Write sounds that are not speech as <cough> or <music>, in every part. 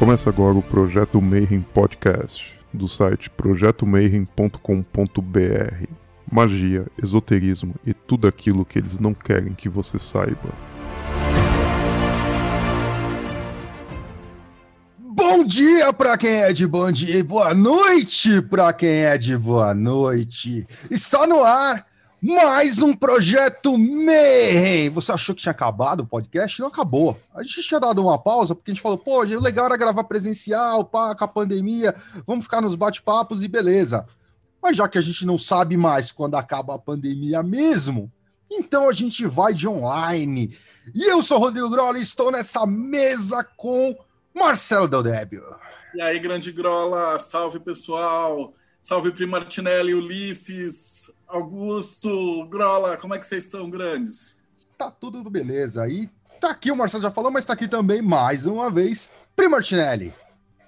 Começa agora o Projeto Mayhem Podcast, do site projetomayhem.com.br. Magia, esoterismo e tudo aquilo que eles não querem que você saiba. Bom dia para quem é de bom dia e boa noite para quem é de boa noite. Está no ar mais um projeto Mayhem. Você achou que tinha acabado o podcast? Não acabou. A gente tinha dado uma pausa porque a gente falou, pô, legal era gravar presencial, pá, com a pandemia, vamos ficar nos bate-papos e beleza. Mas já que a gente não sabe mais quando acaba a pandemia mesmo, então a gente vai de online. E eu sou o Rodrigo Grola e estou nessa mesa com Marcelo Del Débio. E aí, grande Grola, salve pessoal, salve Pri Martinelli, Ulisses, Augusto, Grola, como é que vocês estão, grandes? Tá tudo beleza. E tá aqui, o Marcelo já falou, mas tá aqui também, mais uma vez, Pri Martinelli.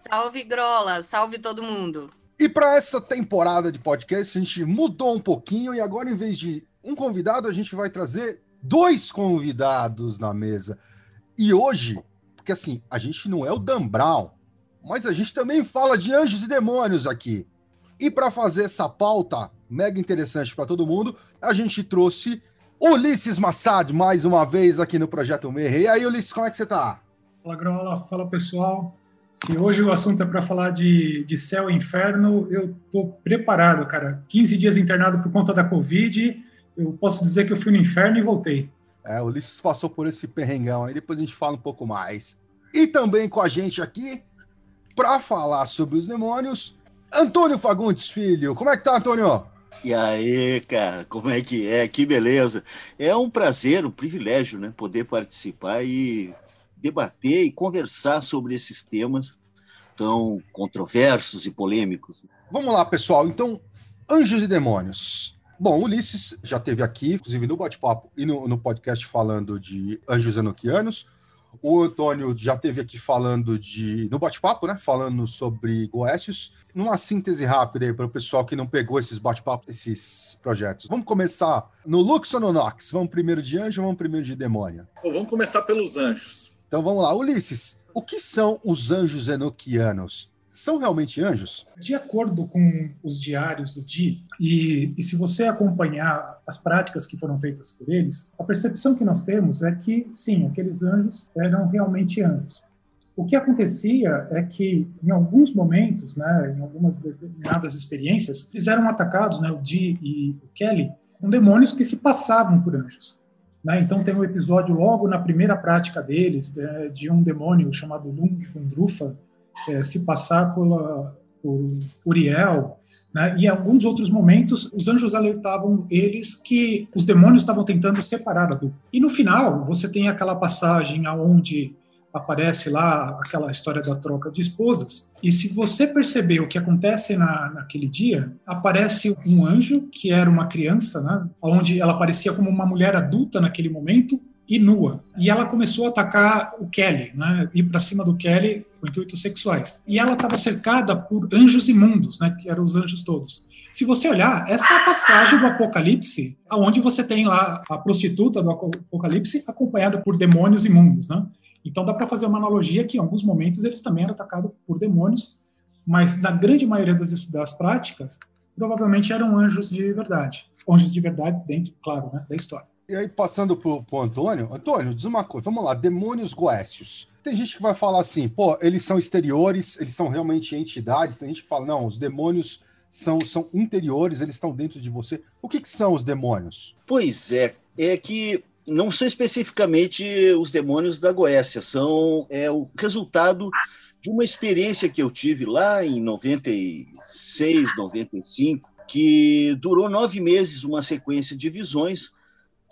Salve, Grola, salve todo mundo. E para essa temporada de podcast, a gente mudou um pouquinho e agora, em vez de um convidado, a gente vai trazer dois convidados na mesa. E hoje porque assim, a gente não é o Dan Brown, mas a gente também fala de anjos e demônios aqui. E para fazer essa pauta mega interessante para todo mundo, a gente trouxe Ulisses Massad mais uma vez aqui no Projeto Merre. E aí, Ulisses, como é que você tá? Fala, Grola. Fala, pessoal. Se hoje o assunto é para falar de, de céu e inferno, eu tô preparado, cara. 15 dias internado por conta da Covid, eu posso dizer que eu fui no inferno e voltei. É, o Ulisses passou por esse perrengão aí, depois a gente fala um pouco mais. E também com a gente aqui, para falar sobre os demônios, Antônio Fagundes Filho. Como é que tá, Antônio? E aí, cara, como é que é? Que beleza. É um prazer, um privilégio, né, poder participar e debater e conversar sobre esses temas tão controversos e polêmicos. Vamos lá, pessoal. Então, anjos e demônios. Bom, Ulisses já teve aqui, inclusive no bate-papo e no, no, podcast falando de anjos enoquianos. O Antônio já teve aqui falando de. no bate-papo, né? Falando sobre Goécios. Numa síntese rápida aí para o pessoal que não pegou esses bate-papos, esses projetos. Vamos começar no Lux ou no Nox? Vamos primeiro de anjo ou vamos primeiro de demônio? Bom, vamos começar pelos anjos. Então vamos lá. Ulisses, o que são os anjos enoquianos? São realmente anjos? De acordo com os diários do Di, e, e, se você acompanhar as práticas que foram feitas por eles, a percepção que nós temos é que, sim, aqueles anjos eram realmente anjos. O que acontecia é que, em alguns momentos, né, em algumas determinadas experiências, eles eram atacados, né, o Di e o Kelly, com demônios que se passavam por anjos. Né? Então, tem um episódio logo na primeira prática deles, de, um demônio chamado Lundrufa, é, se passar por, Uriel, né? E em alguns outros momentos, os anjos alertavam eles que os demônios estavam tentando separar a dupla. E no final, você tem aquela passagem aonde aparece lá aquela história da troca de esposas. E se você perceber o que acontece na, naquele dia, aparece um anjo que era uma criança, né? Onde ela parecia como uma mulher adulta naquele momento e nua. E ela começou a atacar o Kelly, né? Ir para cima do Kelly com intuitos sexuais. E ela estava cercada por anjos imundos, né? Que eram os anjos todos. Se você olhar, essa é a passagem do Apocalipse, aonde você tem lá a prostituta do Apocalipse acompanhada por demônios imundos, né? Então dá para fazer uma analogia que em alguns momentos eles também eram atacados por demônios, mas na grande maioria das, das práticas, provavelmente eram anjos de verdade. Anjos de verdade dentro, claro, né, da história. E aí, passando pro, pro Antônio, Antônio, diz uma coisa, vamos lá, demônios goécios. Tem gente que vai falar assim, pô, eles são exteriores, eles são realmente entidades. Tem gente que fala, não, os demônios são, são interiores, eles estão dentro de você. O que, que são os demônios? Pois é, é que não são especificamente os demônios da Goécia, são é, o resultado de uma experiência que eu tive lá em 96, 95, que durou nove meses, uma sequência de visões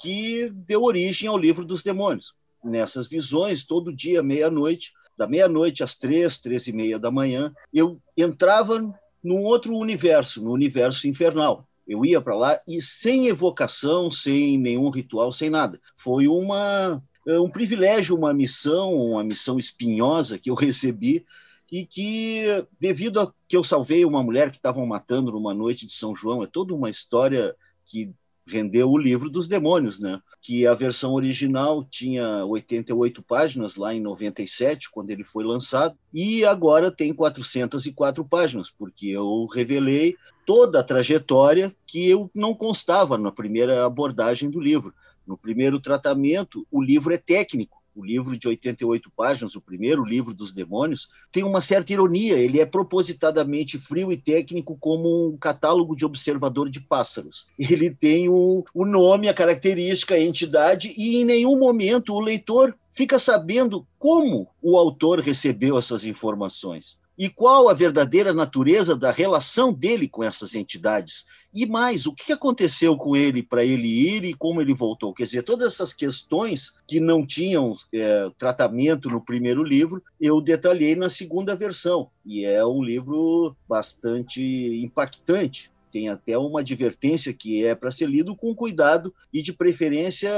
que deu origem ao livro dos demônios. Nessas visões, todo dia, meia-noite, da meia-noite às três, três e meia da manhã, eu entrava num outro universo, no universo infernal. Eu ia para lá e sem evocação, sem nenhum ritual, sem nada. Foi uma um privilégio, uma missão, uma missão espinhosa que eu <laughs> recebi e que, devido a que eu salvei uma mulher que estavam matando numa noite de São João, é toda uma história que rendeu o livro dos demônios, né? Que a versão original tinha 88 páginas lá em 97, quando ele foi lançado, e agora tem 404 páginas, porque eu revelei toda a trajetória que eu não constava na primeira abordagem do livro. No primeiro tratamento, o livro é técnico, o livro de 88 páginas, o primeiro livro dos demônios, tem uma certa ironia. Ele é propositadamente frio e técnico, como um catálogo de observador de pássaros. Ele tem o, o nome, a característica, a entidade, e em nenhum momento o leitor fica sabendo como o autor recebeu essas informações e qual a verdadeira natureza da relação dele com essas entidades. E mais, o que aconteceu com ele para ele ir e como ele voltou? Quer dizer, todas essas questões que não tinham é, tratamento no primeiro livro, eu detalhei na segunda versão. E é um livro bastante impactante tem até uma advertência que é para ser lido com cuidado e, de preferência,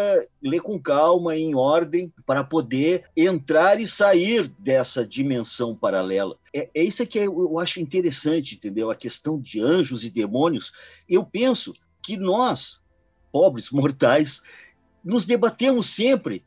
ler com calma, em ordem, para poder entrar e sair dessa dimensão paralela. É, é isso que eu acho interessante, entendeu? A questão de anjos e demônios. Eu penso que nós, pobres <laughs> mortais, nos debatemos sempre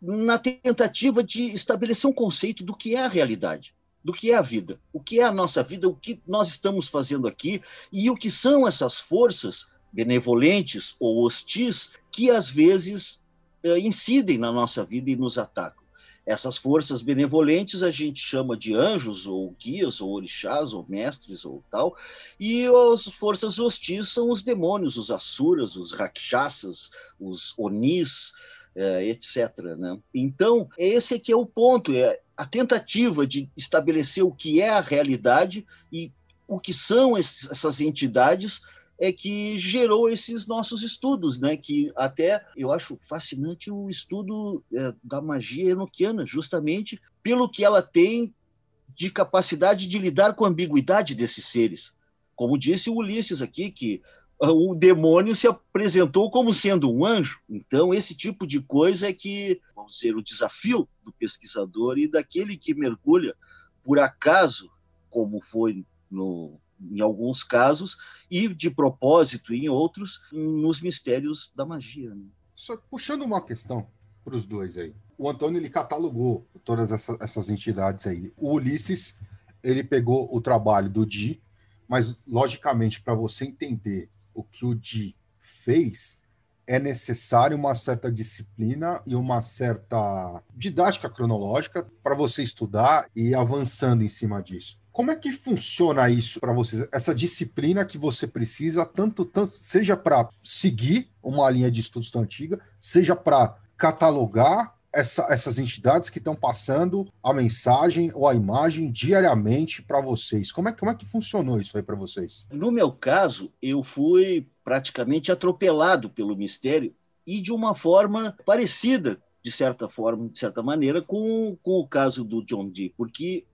na tentativa de estabelecer um conceito do que é a realidade do que é a vida, o que é a nossa vida, o que nós estamos fazendo aqui e o que são essas forças benevolentes ou hostis que às vezes é, incidem na nossa vida e nos atacam. Essas forças benevolentes a gente chama de anjos, ou guias, ou orixás, ou mestres, ou tal, e as forças hostis são os demônios, os asuras, os rakshasas, os onis, é, etc. Né? Então, esse aqui é o ponto, é a tentativa de estabelecer o que é a realidade e o que são essas entidades é que gerou esses nossos estudos, né? Que até eu acho fascinante o estudo é, da magia enoquiana, justamente pelo que ela tem de capacidade de lidar com a ambiguidade desses seres. Como disse o Ulisses aqui, que o demônio se apresentou como sendo um anjo. Então, esse tipo de coisa é que, vamos dizer, o desafio do pesquisador e daquele que mergulha por acaso, como foi no, em alguns casos, e de propósito em outros, nos mistérios da magia. Né? Só puxando uma questão para os dois aí. O Antônio ele catalogou todas essas, essas entidades aí. O Ulisses ele pegou o trabalho do Di, mas logicamente para você entender o que o Di fez, é necessário uma certa disciplina e uma certa didática cronológica para você estudar e ir avançando em cima disso. Como é que funciona isso para vocês? Essa disciplina que você precisa, tanto, tanto seja para seguir uma linha de estudos tão antiga, seja para catalogar essa, essas entidades que estão passando a mensagem ou a imagem diariamente para vocês. Como é, como é que funcionou isso aí para vocês? No meu caso, eu fui praticamente atropelado pelo mistério e de uma forma parecida, de certa forma, de certa maneira, com, com o caso do John Dee, porque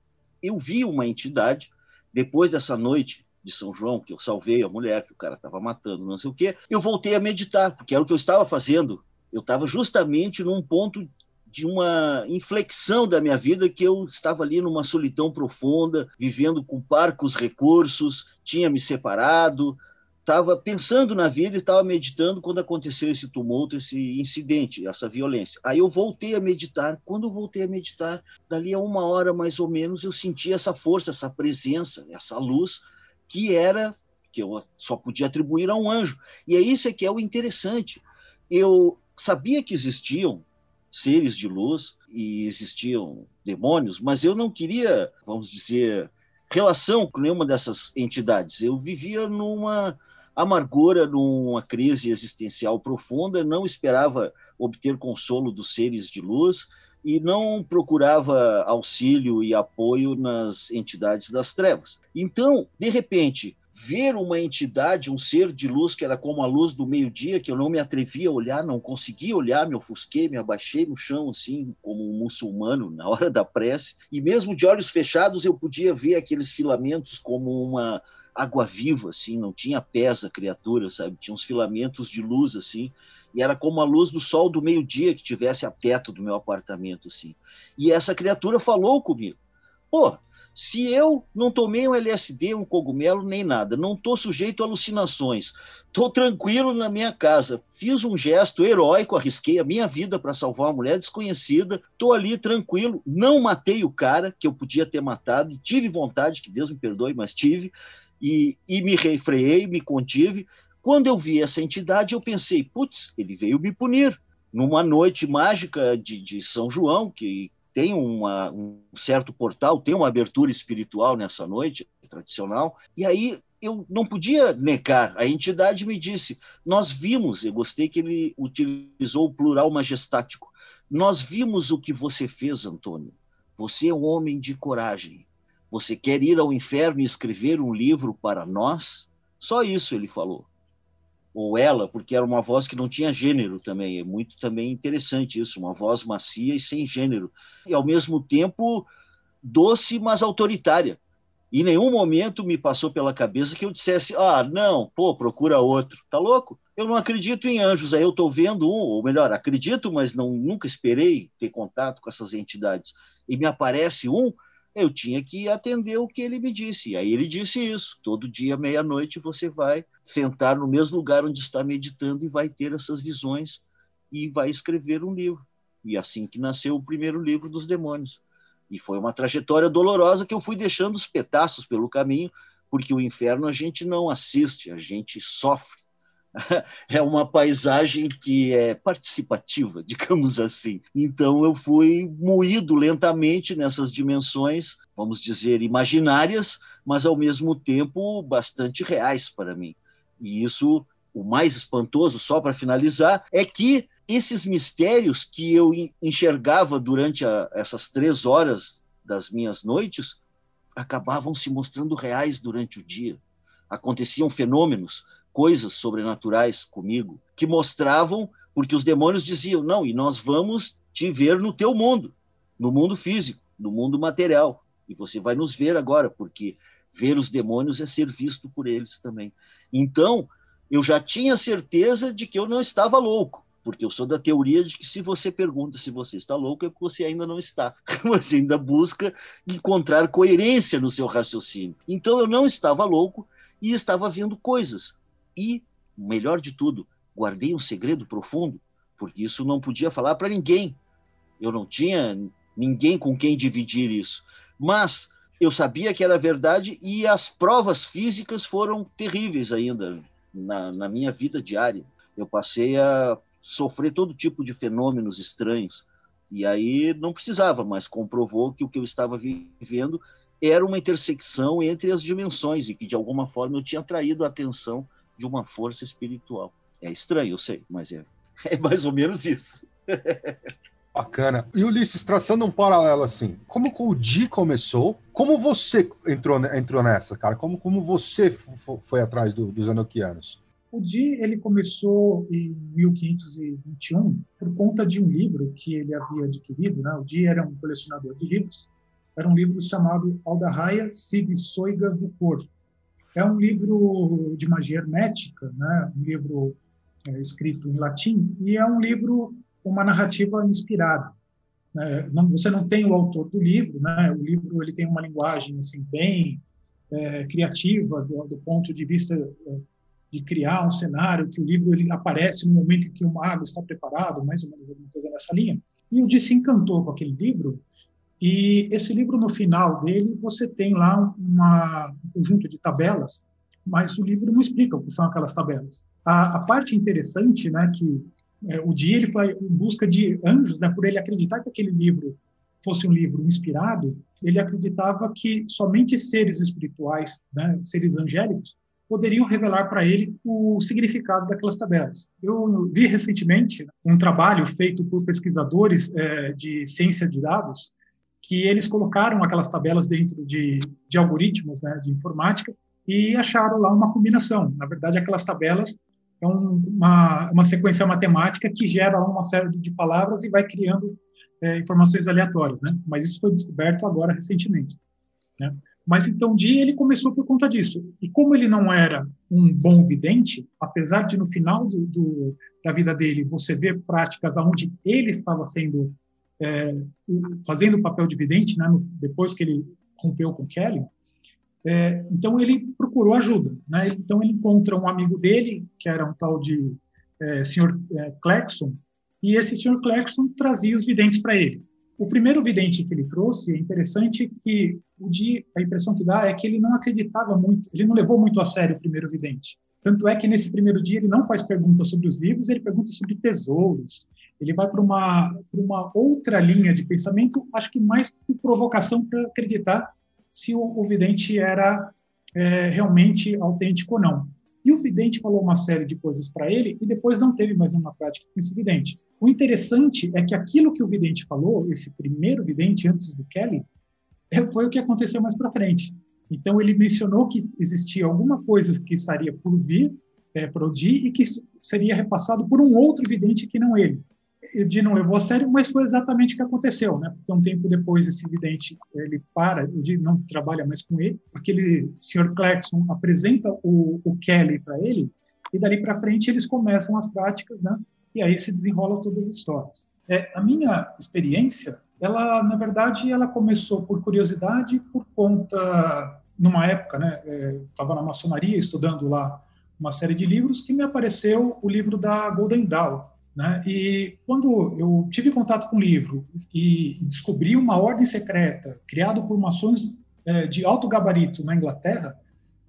eu vi uma entidade depois dessa noite de São João, que eu salvei a mulher que o cara estava matando, não sei o quê, eu voltei a meditar, porque era o que eu estava fazendo. Eu estava justamente num ponto de uma inflexão da minha vida que eu estava ali numa solidão profunda, vivendo com parcos recursos, tinha me separado, estava pensando na vida e estava meditando quando aconteceu esse tumulto, esse incidente, essa violência. Aí eu voltei a meditar. Quando eu voltei a meditar, dali a uma hora mais ou menos, eu senti essa força, essa presença, essa luz que era que eu só podia atribuir a um anjo. E é isso que é o interessante. Eu sabia que existiam seres de luz e existiam demônios, mas eu não queria, vamos dizer, relação com nenhuma dessas entidades. Eu vivia numa amargura, numa crise existencial profunda, não esperava obter consolo dos seres de luz e não procurava auxílio e apoio nas entidades das trevas. Então, de repente, ver uma entidade, um ser de luz que era como a luz do meio-dia, que eu não me atrevia a olhar, não conseguia olhar, me ofusquei, me abaixei no chão, assim, como um muçulmano na hora da prece, e mesmo de olhos fechados eu podia ver aqueles filamentos como uma água viva, assim, não tinha pés a criatura, sabe? Tinha uns filamentos de luz, assim, e era como a luz do sol do meio-dia que tivesse a teto do meu apartamento, assim. E essa criatura falou comigo. Pô, Se eu não tomei um LSD, um cogumelo, nem nada, não estou sujeito a alucinações, estou tranquilo na minha casa, fiz um gesto heróico, arrisquei a minha vida para salvar uma mulher desconhecida, estou ali tranquilo, não matei o cara que eu podia ter matado, tive vontade, que Deus me perdoe, mas tive, e, e me refreiei, me contive. Quando eu vi essa entidade, eu pensei, putz, ele veio me punir. Numa noite mágica de, de São João, que tem uma, um certo portal, tem uma abertura espiritual nessa noite tradicional, e aí eu não podia negar. A entidade me disse: Nós vimos, eu gostei que ele utilizou o plural majestático. Nós vimos o que você fez, Antônio. Você é um homem de coragem. Você quer ir ao inferno e escrever um livro para nós? Só isso ele falou ou ela, porque era uma voz que não tinha gênero também. É muito também interessante isso, uma voz macia e sem gênero. E ao mesmo tempo doce, mas autoritária. Em nenhum momento me passou pela cabeça que eu dissesse: "Ah, não, pô, procura outro". Tá louco? Eu não acredito em anjos, aí eu estou vendo um, ou melhor, acredito, mas não nunca esperei ter contato com essas entidades. E me aparece um eu tinha que atender o que ele me disse. E aí ele disse isso: todo dia, meia-noite, você vai sentar no mesmo lugar onde está meditando e vai ter essas visões e vai escrever um livro. E assim que nasceu o primeiro livro dos demônios. E foi uma trajetória dolorosa que eu fui deixando os pedaços pelo caminho, porque o inferno a gente não assiste, a gente sofre. <laughs> é uma paisagem que é participativa, <laughs> digamos assim. Então eu fui moído lentamente nessas dimensões, vamos dizer, imaginárias, mas ao mesmo tempo bastante reais para mim. E isso, o mais espantoso, só para finalizar, é que esses mistérios que eu enxergava durante a, essas três horas das minhas noites acabavam se mostrando reais durante o dia. Aconteciam fenômenos coisas sobrenaturais comigo que mostravam, porque os demônios diziam: não, e nós vamos te ver no teu mundo, no mundo físico, no mundo material. E você vai nos ver agora, porque ver os demônios é ser visto por eles também. Então, eu já tinha certeza de que eu não estava louco, porque eu sou da teoria de que se você pergunta se você está louco, é porque você ainda não está. <laughs> Você ainda busca encontrar coerência no seu raciocínio. Então, eu não estava louco e estava vendo coisas e, melhor de tudo, guardei um segredo profundo, porque isso não podia falar para ninguém. Eu não tinha ninguém com quem dividir isso. Mas eu sabia que era verdade e as provas físicas foram terríveis ainda na, na minha vida diária. Eu passei a sofrer todo tipo de fenômenos estranhos. E aí não precisava, mas comprovou que o que eu estava vivendo era uma intersecção entre as dimensões e que de alguma forma eu tinha atraído a atenção de uma força espiritual. É estranho, eu sei, mas é, <laughs> é mais ou menos isso. Bacana. E Ulisses, traçando um paralelo assim, como o Di começou, como você entrou, entrou nessa, cara? Como, como você foi atrás do, dos Enoquianos? O Di ele começou em 1521 por conta de um livro que ele havia adquirido. Né? O Di era um colecionador de livros. Era um livro chamado Aldarraia Sig Soiga Vucor, é um livro de magia hermética, né? um livro é, escrito em latim, e é um livro com uma narrativa inspirada. Né? Não, você não tem o autor do livro, né? o livro ele tem uma linguagem assim, bem é, criativa do, do, ponto de vista é, de criar um cenário, que o livro ele aparece no momento em que o mago está preparado, mais ou menos alguma coisa nessa linha. E o Di se encantou com aquele livro e esse livro, no final dele, você tem lá uma, um conjunto de tabelas, mas o livro não explica o que são aquelas tabelas. A, a parte interessante, né, que é, o dia ele foi em busca de anjos, né, por ele acreditar que aquele livro fosse um livro inspirado, ele acreditava que somente seres espirituais, né, seres angélicos, poderiam revelar para ele o significado daquelas tabelas. Eu vi recentemente um trabalho feito por pesquisadores é, de ciência de dados que eles colocaram aquelas tabelas dentro de, de algoritmos né, de informática e acharam lá uma combinação. Na verdade, aquelas tabelas é uma, uma sequência matemática que gera uma série de palavras e vai criando é, informações aleatórias, né? Mas isso foi descoberto agora recentemente, né? Mas então, dia ele começou por conta disso. E como ele não era um bom vidente, apesar de no final do, do, da vida dele você ver práticas onde ele estava sendo é, fazendo o papel de vidente, né, no, depois que ele rompeu com Kelly, é, então ele procurou ajuda. Né? Então ele encontra um amigo dele, que era um tal de é, Sr. É, Clarkson, e esse Sr. Clarkson trazia os videntes para ele. O primeiro vidente que ele trouxe, é interessante que o de, a impressão que dá é que ele não acreditava muito, ele não levou muito a sério o primeiro vidente. Tanto é que nesse primeiro dia ele não faz perguntas sobre os livros, ele pergunta sobre tesouros. Ele vai para uma, uma outra linha de pensamento, acho que mais por provocação para acreditar se o, o vidente era é, realmente autêntico ou não. E o vidente falou uma série de coisas para ele e depois não teve mais nenhuma prática com esse vidente. O interessante é que aquilo que o vidente falou, esse primeiro vidente antes do Kelly, é, foi o que aconteceu mais para frente. Então ele mencionou que existia alguma coisa que estaria por vir, é, por Odi, e que seria repassado por um outro vidente que não ele. Edi não levou a sério, mas foi exatamente o que aconteceu, né? Porque um tempo depois esse vidente ele para, Edi não trabalha mais com ele, aquele senhor Clarkson apresenta o, o Kelly para ele e dali para frente eles começam as práticas, né? E aí se desenrolam todas as histórias. É, a minha experiência, ela na verdade ela começou por curiosidade, por conta numa época, né? Estava é, na maçonaria estudando lá uma série de livros que me apareceu o livro da Golden Dawn, né? E quando eu tive contato com o livro e descobri uma ordem secreta criada por maçons é, de alto gabarito na Inglaterra,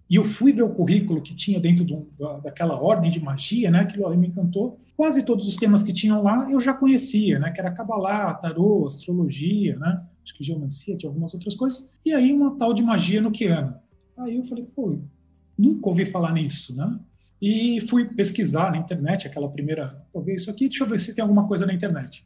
e eu fui ver o currículo que tinha dentro do, da, daquela ordem de magia, né? Aquilo ali me encantou. Quase todos os temas que tinham lá eu já conhecia, né? Que era Kabbalah, Tarô, Astrologia, né? Acho que Geomancia, tinha algumas outras coisas. E aí uma tal de magia noquiana. Aí eu falei, pô, nunca ouvi falar nisso, né? E fui pesquisar na internet, aquela primeira, talvez isso aqui, deixa eu ver se tem alguma coisa na internet.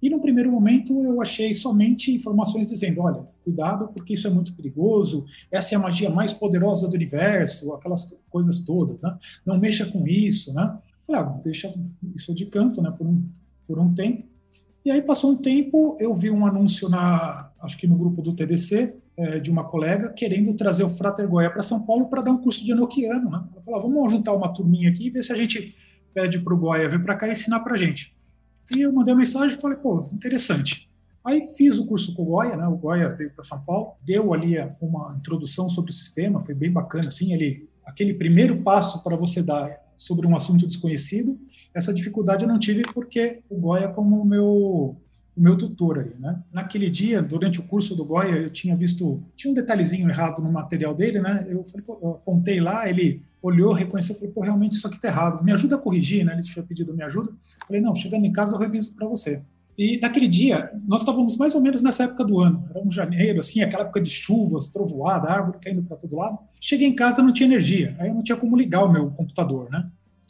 E no primeiro momento eu achei somente informações dizendo, olha, cuidado porque isso é muito perigoso, essa é a magia mais poderosa do universo, aquelas coisas todas, né? Não mexa com isso, né? Falei, ah, deixa isso de canto, né, por um, por um tempo. E aí passou um tempo, eu vi um anúncio na, acho que no grupo do TDC, é, de uma colega querendo trazer o Frater Goya para São Paulo para dar um curso de enoquiano. Né? Ela falou, vamos juntar uma turminha aqui e ver se a gente pede para o Goya vir para cá e ensinar para a gente. E eu mandei uma mensagem e falei, pô, interessante. Aí fiz o curso com o Goya, né? o Goya veio para São Paulo, deu ali uma introdução sobre o sistema, foi bem bacana, assim, ele, aquele primeiro passo para você dar sobre um assunto desconhecido, essa dificuldade eu não tive porque o Goya como meu o meu tutor ali, né? Naquele dia, durante o curso do Goya, eu tinha visto, tinha um detalhezinho errado no material dele, né? Eu, falei, pô, eu apontei lá, ele olhou, reconheceu, falei, pô, realmente isso aqui tá errado, me ajuda a corrigir, né? Ele tinha pedido me ajuda. Falei, não, chegando em casa eu reviso para você. E naquele dia, nós estávamos mais ou menos nessa época do ano, era um janeiro, assim, aquela época de chuvas, trovoada, árvore caindo para todo lado. Cheguei em casa, não tinha energia, aí eu não tinha como ligar o meu computador, né?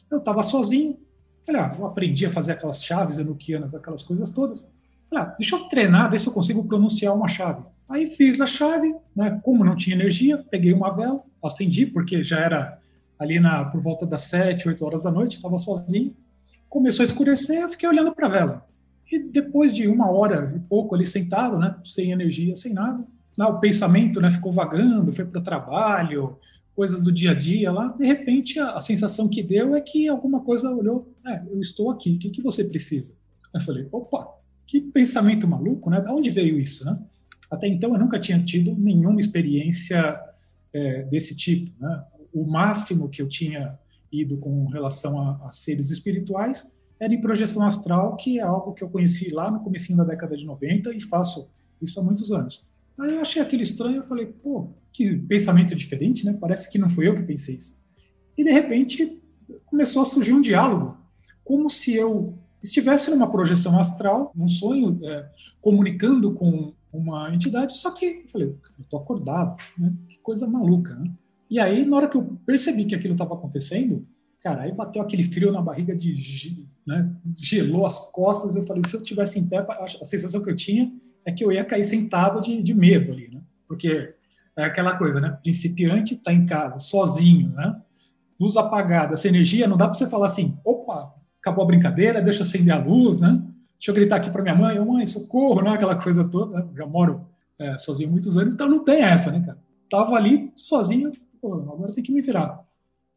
Eu estava sozinho, falei, ah, eu aprendi a fazer aquelas chaves enoquianas, aquelas coisas todas. Falei, ah, deixa eu treinar, ver se eu consigo pronunciar uma chave. Aí fiz a chave, né? Como não tinha energia, peguei uma vela, acendi, porque já era ali na, por volta das 7, 8 horas da noite, estava sozinho. Começou a escurecer, eu fiquei olhando para a vela. E depois de uma hora e pouco ali sentado, né, sem energia, sem nada, lá o pensamento né, ficou vagando, foi para o trabalho, coisas do dia a dia lá, de repente a, a, sensação que deu é que alguma coisa olhou, é, eu estou aqui, o que, que você precisa? Eu falei, opa, que pensamento maluco, né? De onde veio isso, né? Até então eu nunca tinha tido nenhuma experiência é, desse tipo, né? O máximo que eu tinha ido com relação a, a, seres espirituais era em projeção astral, que é algo que eu conheci lá no começo da década de 90 e faço isso há muitos anos. Aí eu achei aquele estranho, eu falei, pô, que pensamento diferente, né? Parece que não fui eu que pensei isso. E de repente começou a surgir um diálogo, como se eu estivesse numa projeção astral, num sonho, é, comunicando com uma entidade, só que eu falei, eu tô acordado, né? Que coisa maluca, né? E aí, na hora que eu percebi que aquilo estava acontecendo, cara, aí bateu aquele frio na barriga, de, né? gelou as costas, eu falei, se eu tivesse em pé, a sensação que eu tinha é que eu ia cair sentado de, de medo ali, né? Porque é aquela coisa, né? Principiante está em casa, sozinho, né? Luz apagada, essa energia, não dá para você falar assim, opa, acabou a brincadeira, deixa eu acender a luz, né? Deixa eu gritar aqui para minha mãe, mãe, socorro, né? Aquela coisa toda. Né? Já moro é, sozinho muitos anos, então não tem essa, né, cara? Tava ali sozinho, pô, agora tem que me virar.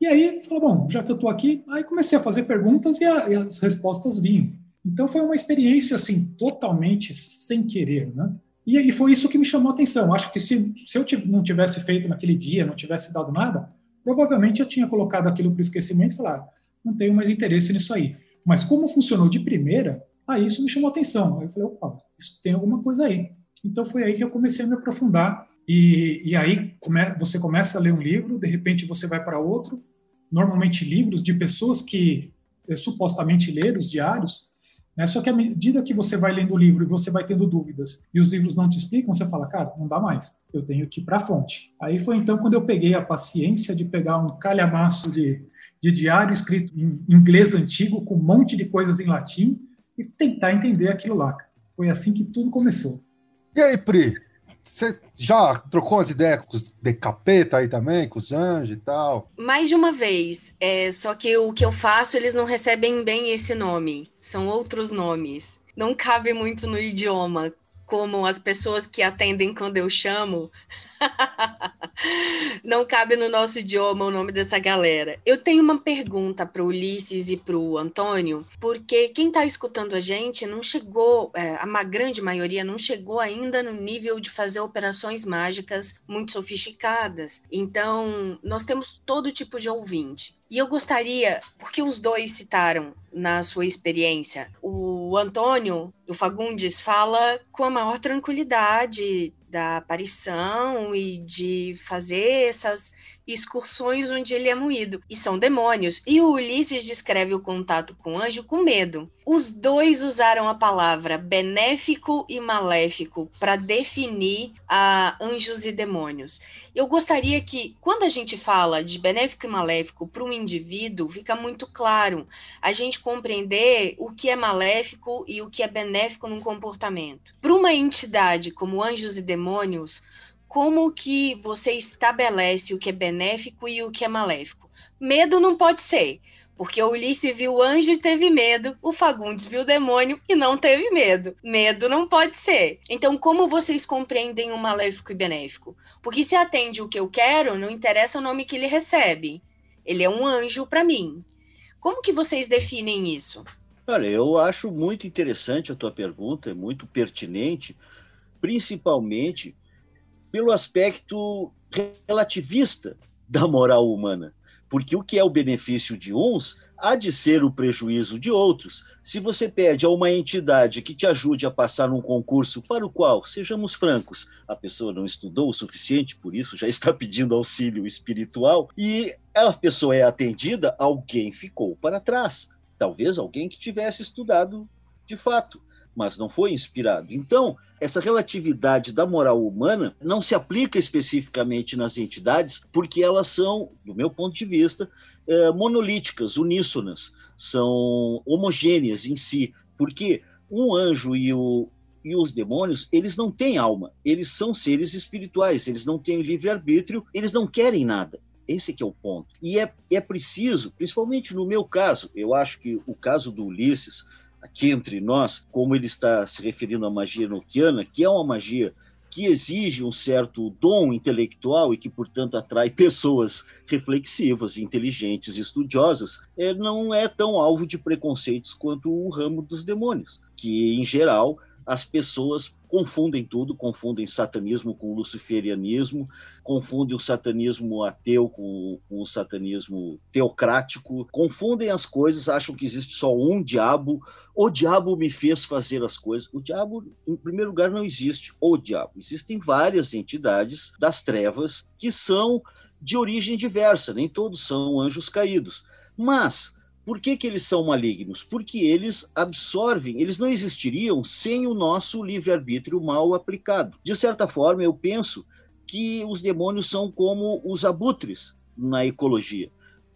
E aí, falou, bom, já que eu tô aqui, aí comecei a fazer perguntas e, a, e as respostas vinham. Então foi uma experiência assim totalmente sem querer, né? E, e foi isso que me chamou a atenção. Acho que se, se eu não tivesse feito naquele dia, não tivesse dado nada, provavelmente eu tinha colocado aquilo para esquecimento e falar, não tenho mais interesse nisso aí. Mas como funcionou de primeira, aí isso me chamou atenção. Aí eu falei, opa, isso tem alguma coisa aí. Então foi aí que eu comecei a me aprofundar. E, e aí come, você começa a ler um livro, de repente você vai para outro. Normalmente livros de pessoas que é, supostamente leram os diários, né? Só que à medida que você vai lendo o livro e você vai tendo dúvidas e os livros não te explicam, você fala, cara, não dá mais, eu tenho que ir para a fonte. Aí foi então quando eu peguei a paciência de pegar um calhamaço de, de diário escrito em inglês antigo, com um monte de coisas em latim, e tentar entender aquilo lá. Foi assim que tudo começou. E aí, Pri? Você já trocou as ideias com os de capeta aí também, com os anjos e tal? Mais de uma vez. É, só que o que eu faço, eles não recebem bem esse nome. São outros nomes. Não cabe muito no idioma como as pessoas que atendem quando eu chamo. <laughs> Não cabe no nosso idioma o nome dessa galera. Eu tenho uma pergunta para o Ulisses e para o Antônio, porque quem está escutando a gente não chegou, é, a grande maioria não chegou ainda no nível de fazer operações mágicas muito sofisticadas. Então, nós temos todo tipo de ouvinte. E eu gostaria, porque os dois citaram na sua experiência, o Antônio, o Fagundes, fala com a maior tranquilidade da aparição e de fazer essas excursões onde ele é moído. E são demônios. E o Ulisses descreve o contato com o anjo com medo. Os dois usaram a palavra benéfico e maléfico para definir a anjos e demônios. Eu gostaria que, quando a gente fala de benéfico e maléfico para um indivíduo, fica muito claro a gente compreender o que é maléfico e o que é benéfico num comportamento. Para uma entidade como anjos e demônios, como que você estabelece o que é benéfico e o que é maléfico? Medo não pode ser, porque o Ulisses viu o anjo e teve medo, o Fagundes viu o demônio e não teve medo. Medo não pode ser. Então, como vocês compreendem o maléfico e benéfico? Porque se atende o que eu quero, não interessa o nome que ele recebe. Ele é um anjo para mim. Como que vocês definem isso? Olha, eu acho muito interessante a tua pergunta, é muito pertinente, principalmente pelo aspecto relativista da moral humana. Porque o que é o benefício de uns há de ser o prejuízo de outros. Se você pede a uma entidade que te ajude a passar num concurso para o qual, sejamos francos, a pessoa não estudou o suficiente, por isso já <laughs> está pedindo auxílio espiritual, e a pessoa é atendida, alguém ficou para trás. Talvez alguém que tivesse estudado de fato mas não foi inspirado. Então, essa relatividade da moral humana não se aplica especificamente nas entidades, porque elas são, do meu ponto de vista, é, monolíticas, uníssonas, são homogêneas em si, porque um anjo e, o, e os demônios, eles não têm alma, eles são seres espirituais, eles não têm livre-arbítrio, eles não querem nada. Esse que é o ponto. E é, é preciso, principalmente no meu caso, eu acho que o caso do Ulisses, aqui entre nós, como ele está se referindo à magia enoquiana, que é uma magia que exige um certo dom intelectual e que, portanto, atrai pessoas reflexivas, inteligentes, estudiosas, é, não é tão alvo de preconceitos quanto o ramo dos demônios, que, em geral, as pessoas confundem tudo, confundem satanismo com luciferianismo, confundem o satanismo ateu com, com, o satanismo teocrático, confundem as coisas, acham que existe só um diabo, o diabo me fez fazer as coisas. O diabo, em primeiro lugar, não existe o diabo. Existem várias entidades das trevas que são de origem diversa, nem todos são anjos caídos. Mas por que, que eles são malignos? Porque eles absorvem, eles não existiriam sem o nosso livre-arbítrio mal aplicado. De certa forma, eu penso que os demônios são como os abutres na ecologia.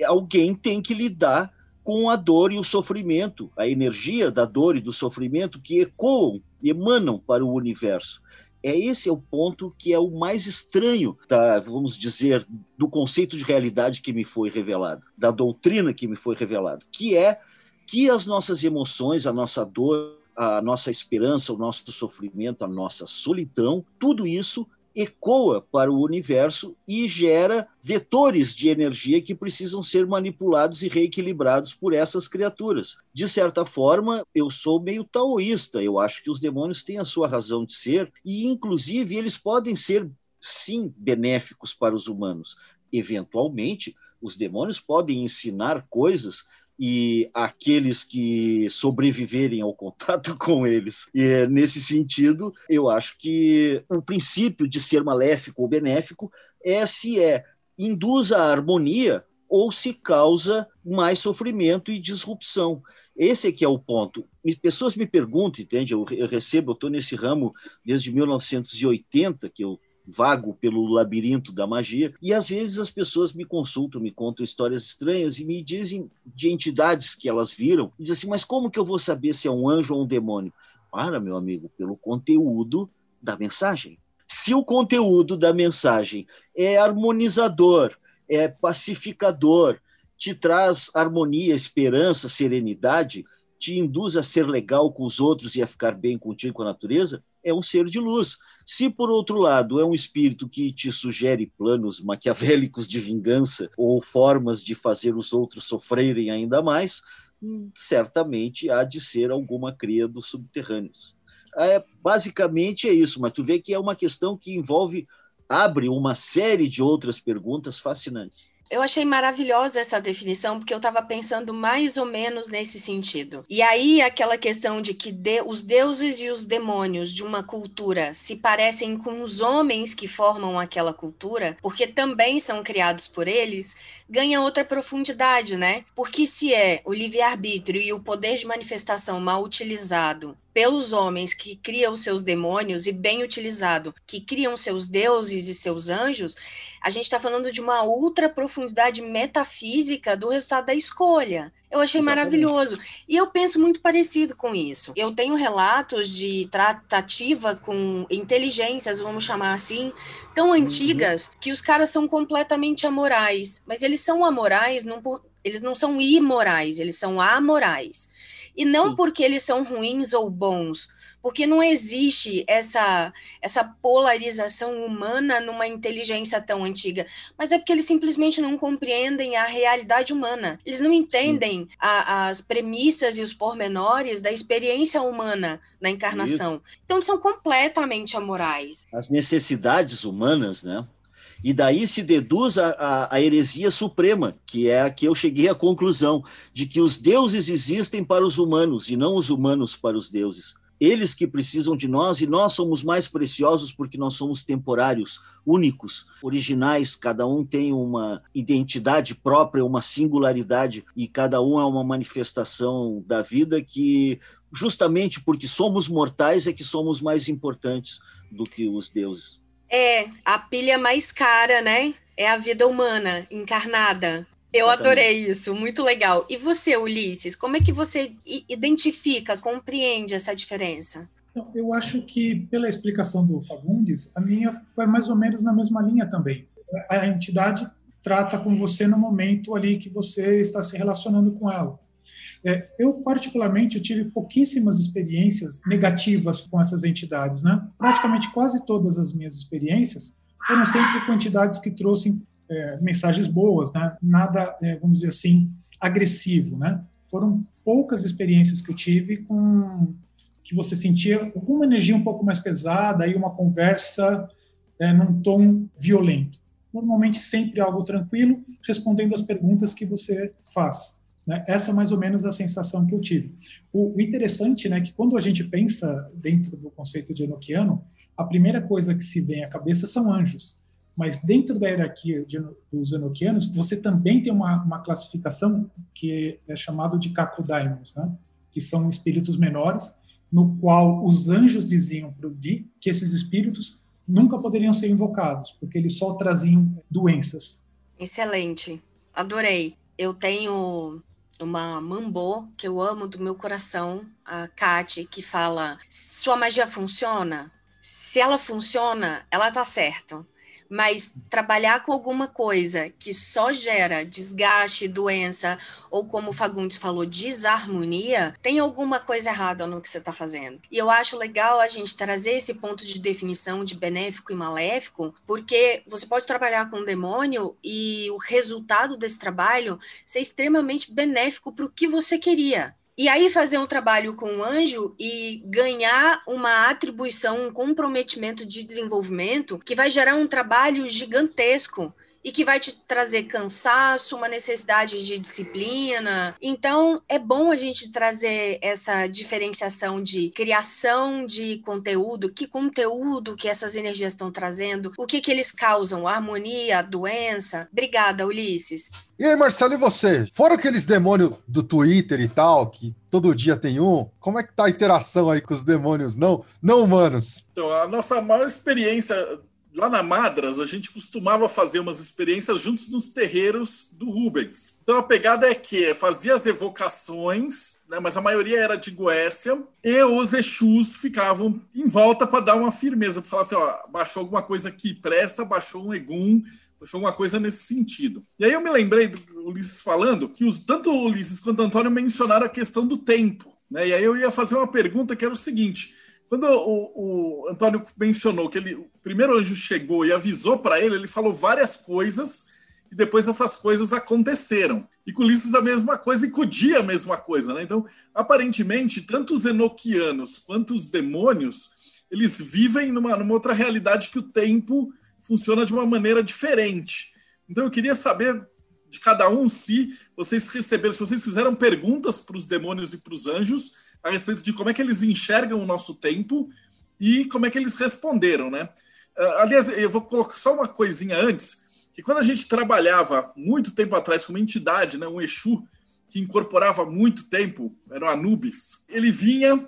Alguém tem que lidar com a dor e o sofrimento, a energia da dor e do sofrimento que ecoam, emanam para o universo é esse é o ponto que é o mais estranho, vamos dizer, do conceito de realidade que me foi revelado, da doutrina que me foi revelado, que é que as nossas emoções, a nossa dor, a nossa esperança, o nosso sofrimento, a nossa solidão, tudo isso ecoa para o universo e gera vetores de energia que precisam ser manipulados e reequilibrados por essas criaturas. De certa forma, eu sou meio taoísta, eu acho que os demônios têm a sua razão de ser e, inclusive, eles podem ser, sim, benéficos para os humanos. Eventualmente, os demônios podem ensinar coisas e aqueles que sobreviverem ao contato <laughs> com eles. E nesse sentido, eu acho que o princípio de ser maléfico ou benéfico é se é induz a harmonia ou se causa mais sofrimento e disrupção. Esse é que é o ponto. Pessoas me perguntam, entende? Eu recebo, eu estou nesse ramo desde 1980, que eu vago pelo labirinto da magia, e às vezes as pessoas me consultam, me contam histórias estranhas e me dizem de entidades que elas viram, e dizem assim, mas como que eu vou saber se é um anjo ou um demônio? Para, meu amigo, pelo conteúdo da mensagem. Se o conteúdo da mensagem é harmonizador, é pacificador, te traz harmonia, esperança, serenidade, te induz a ser legal com os outros e a ficar bem contigo com a natureza, é um ser de luz. Se, por outro lado, é um espírito que te sugere planos maquiavélicos de vingança ou formas de fazer os outros sofrerem ainda mais, hum, certamente há de ser alguma cria dos subterrâneos. É, basicamente é isso, mas tu vê que é uma questão que envolve, abre uma série de outras perguntas fascinantes. Eu achei maravilhosa essa definição, porque eu estava pensando mais ou menos nesse sentido. E aí, aquela questão de que de, os deuses e os demônios de uma cultura se parecem com os homens que formam aquela cultura, porque também são criados por eles, ganha outra profundidade, né? Porque se é o livre-arbítrio e o poder de manifestação mal utilizado pelos homens que criam seus demônios e bem utilizado, que criam seus deuses e seus anjos, a gente está falando de uma ultra profundidade metafísica do resultado da escolha. Eu achei Exatamente. maravilhoso. E eu penso muito parecido com isso. Eu tenho relatos de tratativa com inteligências, vamos chamar assim, tão uhum. antigas, uhum. que os caras são completamente amorais. Mas eles são amorais, não eles não são imorais, eles são amorais. E não Sim. porque eles são ruins ou bons, porque não existe essa, essa polarização humana numa inteligência tão antiga, mas é porque eles simplesmente não compreendem a realidade humana. Eles não entendem a, as premissas e os pormenores da experiência humana na encarnação. Isso. Então, eles são completamente amorais. As necessidades humanas, né? E daí se deduz a, a, a, heresia suprema, que é a que eu cheguei à conclusão, de que os deuses existem para os humanos e não os humanos para os deuses. Eles que precisam de nós e nós somos mais preciosos porque nós somos temporários, únicos, originais, cada um tem uma identidade própria, uma singularidade e cada um é uma manifestação da vida que justamente porque somos mortais é que somos mais importantes do que os deuses. É, a pilha mais cara, né? É a vida humana encarnada. Eu adorei isso, muito legal. E você, Ulisses, como é que você identifica, compreende essa diferença? Então, eu acho que, pela explicação do Fagundes, a minha foi mais ou menos na mesma linha também. A entidade trata com você no momento ali que você está se relacionando com ela. É, eu, particularmente, eu tive pouquíssimas experiências negativas com essas entidades. Né? Praticamente quase todas as minhas experiências foram sempre com entidades que trouxeram é, mensagens boas, né? nada, é, vamos dizer assim, agressivo. Né? Foram poucas experiências que eu tive com que você sentia alguma energia um pouco mais pesada e uma conversa é, num tom violento. Normalmente sempre algo tranquilo, respondendo às perguntas que você faz. Né? Essa é mais ou menos a sensação que eu tive. O, interessante é né, que quando a gente pensa dentro do conceito de Enochiano, a primeira coisa que se vem à cabeça são anjos mas dentro da hierarquia de, dos enoquianos, você também tem uma, uma classificação que é chamado de Kakudaimons, né? que são espíritos menores, no qual os anjos diziam para o Di que esses espíritos nunca poderiam ser invocados, porque eles só traziam doenças. Excelente, adorei. Eu tenho uma mambô que eu amo do meu coração, a Kate, que fala: sua magia funciona? Se ela funciona, ela tá certa Mas trabalhar com alguma coisa que só gera desgaste, doença, ou como o Fagundes falou, desarmonia, tem alguma coisa errada no que você está fazendo. E eu acho legal a gente trazer esse ponto de definição de benéfico e maléfico, porque você pode trabalhar com um demônio e o resultado desse trabalho ser extremamente benéfico para o que você queria. E aí fazer um trabalho com um anjo e ganhar uma atribuição, um comprometimento de desenvolvimento que vai gerar um trabalho gigantesco e que vai te trazer cansaço, uma necessidade de disciplina. Então, é bom a gente trazer essa diferenciação de criação de conteúdo, que conteúdo que essas energias estão trazendo, o que que eles causam, a harmonia, a doença. Obrigada, Ulisses. E aí, Marcelo, e você? Fora aqueles demônios do Twitter e tal, que todo dia tem um, como é que tá a interação aí com os demônios não, não humanos? Então, a nossa maior experiência lá na Madras, a gente costumava fazer umas experiências juntos nos terreiros do Rubens. Então a pegada é que fazia as evocações, né, mas a maioria era de Goécia, e os Exus ficavam em volta para dar uma firmeza, para falar assim: ó, baixou alguma coisa que presta, baixou um Egum, baixou alguma coisa nesse sentido. E aí eu me lembrei do Ulisses falando que os, tanto o Ulisses quanto o Antônio mencionaram a questão do tempo. Né, e aí eu ia fazer uma pergunta que era o seguinte quando o, o, Antônio mencionou que ele, o primeiro anjo chegou e avisou para ele, ele falou várias coisas e depois essas coisas aconteceram. E com Ulisses a mesma coisa e com o dia a mesma coisa. Né? Então, aparentemente, tanto os enoquianos quanto os demônios, eles vivem numa, numa outra realidade que o tempo funciona de uma maneira diferente. Então, eu queria saber de cada um se vocês receberam, se vocês fizeram perguntas para os demônios e para os anjos a respeito de como é que eles enxergam o nosso tempo e como é que eles responderam, né? Uh, aliás, eu vou colocar só uma coisinha antes, que quando a gente trabalhava muito tempo atrás com uma entidade, né, um Exu, que incorporava muito tempo, era o Anubis, ele vinha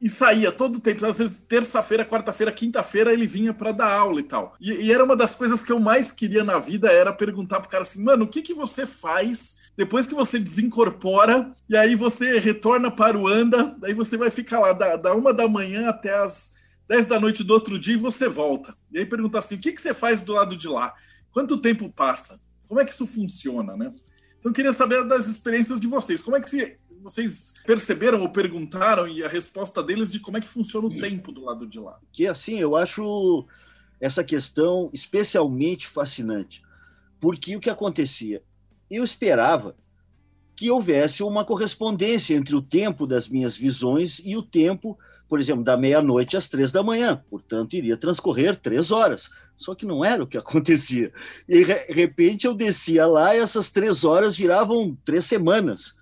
e saía todo o tempo, às vezes terça-feira, quarta-feira, quinta-feira ele vinha para dar aula e tal. E, e, era uma das coisas que eu mais queria na vida era perguntar pro cara assim, mano, o que que você faz depois que você desincorpora, e aí você retorna para o anda, daí você vai ficar lá da, da uma da manhã até as 10 da noite do outro dia e você volta. E aí pergunta assim: o que, que você faz do lado de lá? Quanto tempo passa? Como é que isso funciona, né? Então eu queria saber das experiências de vocês. Como é que se, vocês perceberam ou perguntaram e a resposta deles de como é que funciona o tempo do lado de lá? Que assim, eu acho essa questão especialmente fascinante. Porque o que acontecia? Eu esperava que houvesse uma correspondência entre o tempo das minhas visões e o tempo, por exemplo, da meia-noite às três da manhã. Portanto, iria transcorrer três horas. Só que não era o que <laughs> acontecia. E, de repente, eu descia lá e essas três horas viravam três semanas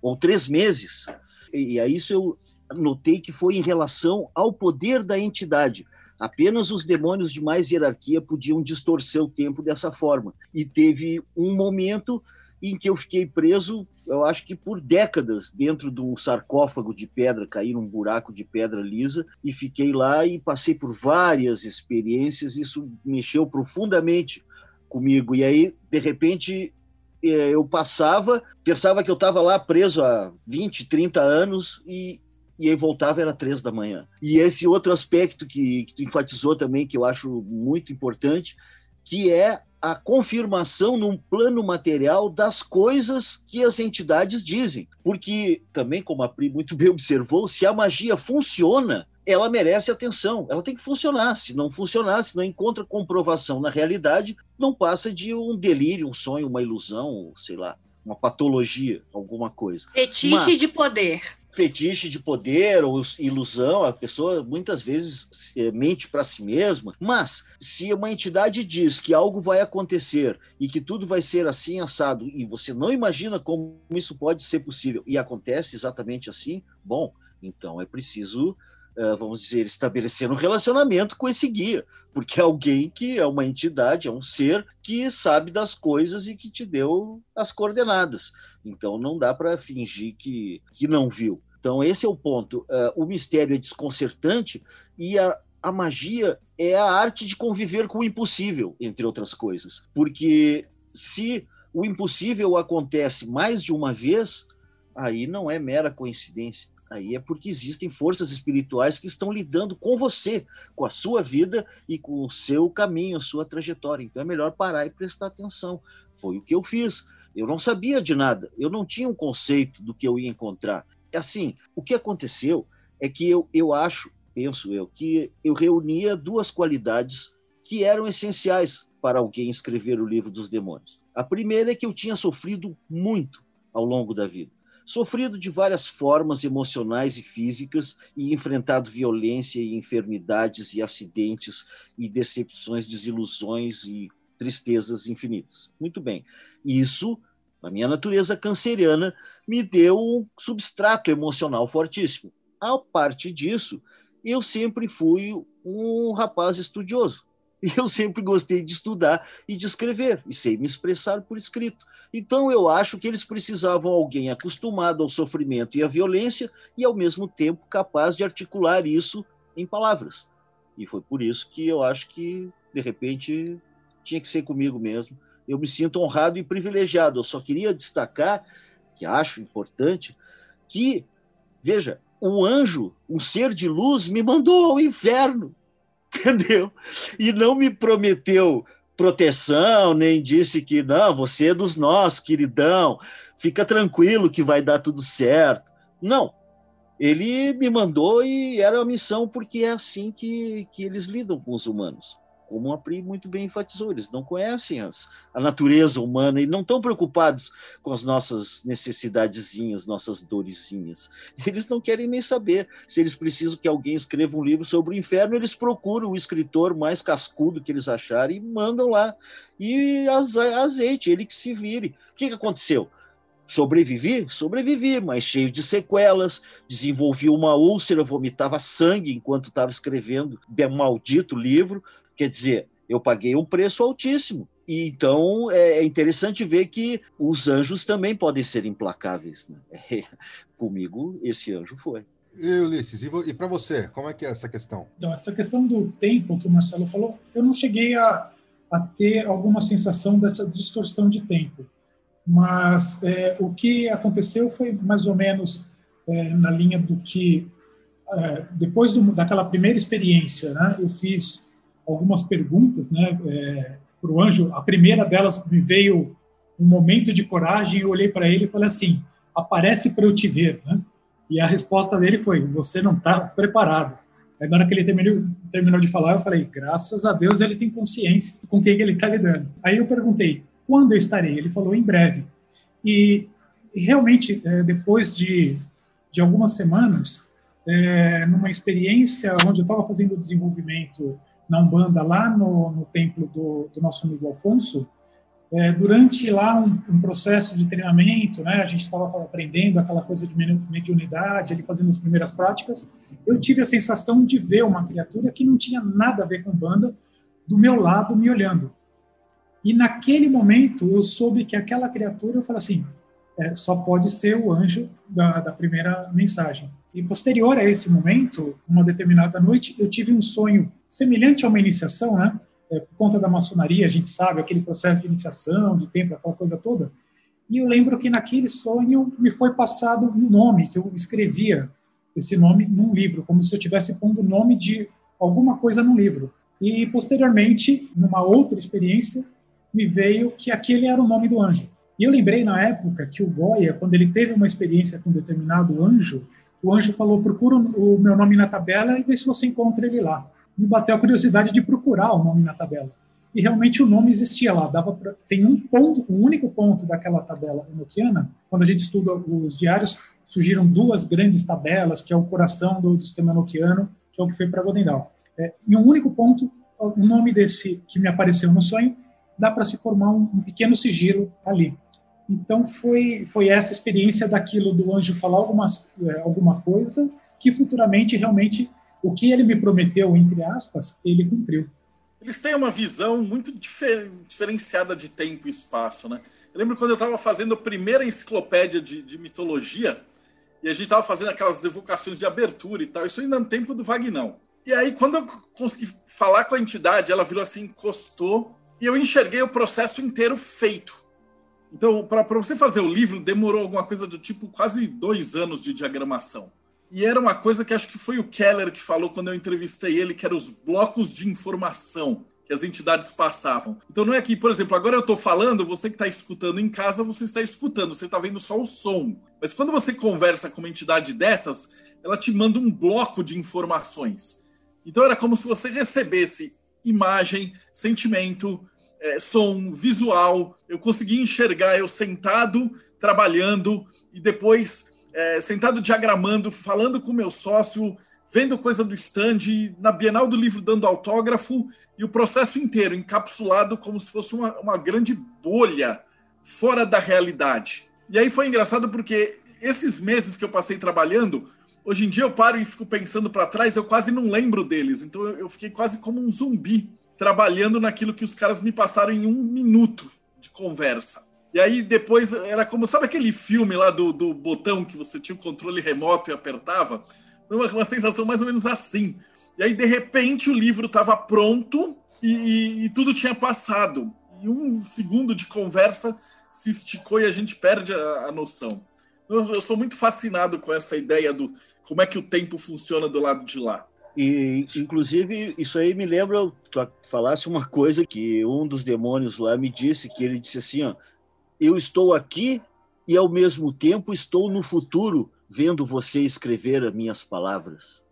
ou três meses. E, a isso eu notei que foi em relação ao poder da entidade. Apenas os demônios de mais hierarquia podiam distorcer o tempo dessa forma. E teve um momento em que eu fiquei preso, eu acho que por décadas, dentro de um sarcófago de pedra, caí num buraco de pedra lisa e fiquei lá e passei por várias experiências. Isso mexeu profundamente comigo. E aí, de repente, eh, eu passava, pensava que eu estava lá preso há 20, 30 anos e e aí voltava era três da manhã. E esse outro aspecto que, que tu enfatizou também, que eu acho muito importante, que é a confirmação num plano material das coisas que as entidades dizem. Porque, também, como a Pri muito bem observou, se a magia funciona, ela merece atenção, ela tem que funcionar. Se não funcionar, se não encontra comprovação na realidade, não passa de um delírio, um sonho, uma ilusão, sei lá, uma patologia, alguma coisa. Fetiche Mas, de poder fetiche de poder ou ilusão, a pessoa muitas vezes eh, mente para si mesma, mas se uma entidade diz que algo vai acontecer e que tudo vai ser assim assado e você não imagina como isso pode ser possível e acontece exatamente assim, bom, então é preciso vamos dizer, estabelecer um relacionamento com esse guia, porque é alguém que é uma entidade, é um ser que sabe das coisas e que te deu as coordenadas. Então não dá para fingir que, que não viu. Então, esse é o ponto. Uh, o mistério é desconcertante e a, a magia é a arte de conviver com o impossível, entre outras coisas. Porque se o impossível acontece mais de uma vez, aí não é mera coincidência. Aí é porque existem forças espirituais que estão lidando com você, com a sua vida e com o seu caminho, a sua trajetória. Então é melhor parar e prestar atenção. Foi o que eu fiz. Eu não sabia de nada, eu não tinha um conceito do que eu ia encontrar. Assim, o que aconteceu é que eu, eu acho, penso eu, que eu reunia duas qualidades que eram essenciais para alguém escrever o livro dos demônios. A primeira é que eu tinha sofrido muito ao longo da vida sofrido de várias formas emocionais e físicas e enfrentado violência e enfermidades e acidentes e decepções, desilusões e tristezas infinitas. Muito bem. Isso, a minha natureza canceriana, me deu um substrato emocional fortíssimo. A parte disso, eu sempre fui um rapaz estudioso. <laughs> Eu sempre gostei de estudar e de escrever, e sei me expressar por escrito. Então eu acho que eles precisavam alguém acostumado ao sofrimento e à violência e ao mesmo tempo capaz de articular isso em palavras. E foi por isso que eu acho que de repente tinha que ser comigo mesmo. Eu me sinto honrado e privilegiado. Eu só queria destacar que acho importante que veja, um anjo, um ser de luz me mandou ao inferno. Entendeu? E não me prometeu proteção, nem disse que não, você é dos nossos, queridão, fica tranquilo que vai dar tudo certo. Não. Ele me mandou e era a missão porque é assim que, que eles lidam com os humanos como a Pri muito bem enfatizou, eles não conhecem as, a natureza humana e não estão preocupados com as nossas necessidadezinhas, nossas dorezinhas. Eles não querem nem saber. Se eles precisam que alguém escreva um livro sobre o inferno, eles procuram o escritor mais cascudo que eles acharem e mandam lá. E azeite, ele que se vire. O que, que aconteceu? Sobrevivi? Sobrevivi, mas cheio de sequelas. Desenvolvi uma úlcera, vomitava sangue enquanto estava escrevendo o maldito livro. Quer dizer, eu paguei um preço altíssimo. E então é, é interessante ver que os anjos também podem ser implacáveis. Né? É, comigo, esse anjo foi. E Ulisses, e, e para você, como é que é essa questão? Então, essa questão do tempo que o Marcelo falou, eu não cheguei a, a ter alguma sensação dessa distorção de tempo. Mas é, o que aconteceu foi mais ou menos é, na linha do que, é, depois do, daquela primeira experiência, né, eu fiz algumas perguntas né, é, para o anjo. A primeira delas me veio um momento de coragem, eu olhei para ele e falei assim: aparece para eu te ver. Né? E a resposta dele foi: você não está preparado. Aí, na hora que ele terminou, terminou de falar, eu falei: graças a Deus ele tem consciência com quem ele está lidando. Aí eu perguntei: quando eu estarei? Ele falou: em breve. E, e realmente, é, depois de, de algumas semanas, é, numa experiência onde eu estava fazendo desenvolvimento na Umbanda, lá no, no templo do, do, nosso amigo Alfonso, é, durante lá um, um, processo de treinamento, né, a gente estava aprendendo aquela coisa de mediunidade, ali fazendo as primeiras práticas, eu tive a sensação de ver uma criatura que não tinha nada a ver com Umbanda, do meu lado, me olhando. E naquele momento eu soube que aquela criatura, eu falei assim, é, só pode ser o anjo da, da primeira mensagem. E posterior a esse momento, uma determinada noite, eu tive um sonho semelhante a uma iniciação, né? É, por conta da maçonaria, a gente sabe, aquele processo de iniciação, de tempo, aquela coisa toda. E eu lembro que naquele sonho me foi passado um nome, que eu escrevia esse nome num livro, como se eu estivesse pondo o nome de alguma coisa no livro. E posteriormente, numa outra experiência, me veio que aquele era o nome do anjo. E eu lembrei na época que o Goya, quando ele teve uma experiência com um determinado anjo, o anjo falou: procura o meu nome na tabela e vê se você encontra ele lá. Me bateu a curiosidade de procurar o nome na tabela. E realmente o nome existia lá. Dava pra, tem um ponto, um único ponto daquela tabela enoquiana. Quando a gente estuda os diários, surgiram duas grandes tabelas, que é o coração do, do sistema enoquiano, que é o que foi para Godendal. É, em um único ponto, o nome desse que me apareceu no sonho, dá para se formar um, um pequeno sigilo ali. Então foi foi essa experiência daquilo do anjo falar algumas, é, alguma coisa que futuramente realmente o que ele me prometeu entre aspas ele cumpriu. Eles têm uma visão muito difer diferenciada de tempo e espaço, né? Eu lembro quando eu estava fazendo a primeira enciclopédia de, de mitologia e a gente estava fazendo aquelas evocações de abertura e tal, isso ainda no tempo do Vagnão. E aí, quando eu consegui falar com a entidade, ela virou assim, encostou, e eu enxerguei o processo inteiro feito. Então, para você fazer o livro, demorou alguma coisa do tipo quase dois anos de diagramação. E era uma coisa que acho que foi o Keller que falou quando eu entrevistei ele, que eram os blocos de informação que as entidades passavam. Então não é que, por exemplo, agora eu estou falando, você que está escutando em casa, você está escutando, você está vendo só o som. Mas quando você conversa com uma entidade dessas, ela te manda um bloco de informações. Então era como se você recebesse imagem, sentimento, é, som, visual. Eu conseguia enxergar eu sentado, trabalhando, e depois é, sentado diagramando, falando com meu sócio, vendo coisa do stand, na Bienal do Livro dando autógrafo, e o processo inteiro encapsulado como se fosse uma, uma grande bolha fora da realidade. E aí foi engraçado porque esses meses que eu passei trabalhando, hoje em dia eu paro e fico pensando para trás, eu quase não lembro deles. Então eu fiquei quase como um zumbi trabalhando naquilo que os caras me passaram em um minuto de conversa. E aí depois era como, sabe aquele filme lá do, do botão que você tinha o controle remoto e apertava? Uma, uma sensação mais ou menos assim. E aí, de repente, o livro estava pronto e, e, e, tudo tinha passado. E um segundo de conversa se esticou e a gente perde a, a noção. Eu, sou muito fascinado com essa ideia do como é que o tempo funciona do lado de lá. E, inclusive, isso aí me lembra, tu falasse uma coisa que um dos demônios lá me disse, que ele disse assim, ó, eu estou aqui e ao mesmo tempo estou no futuro vendo você escrever as minhas palavras.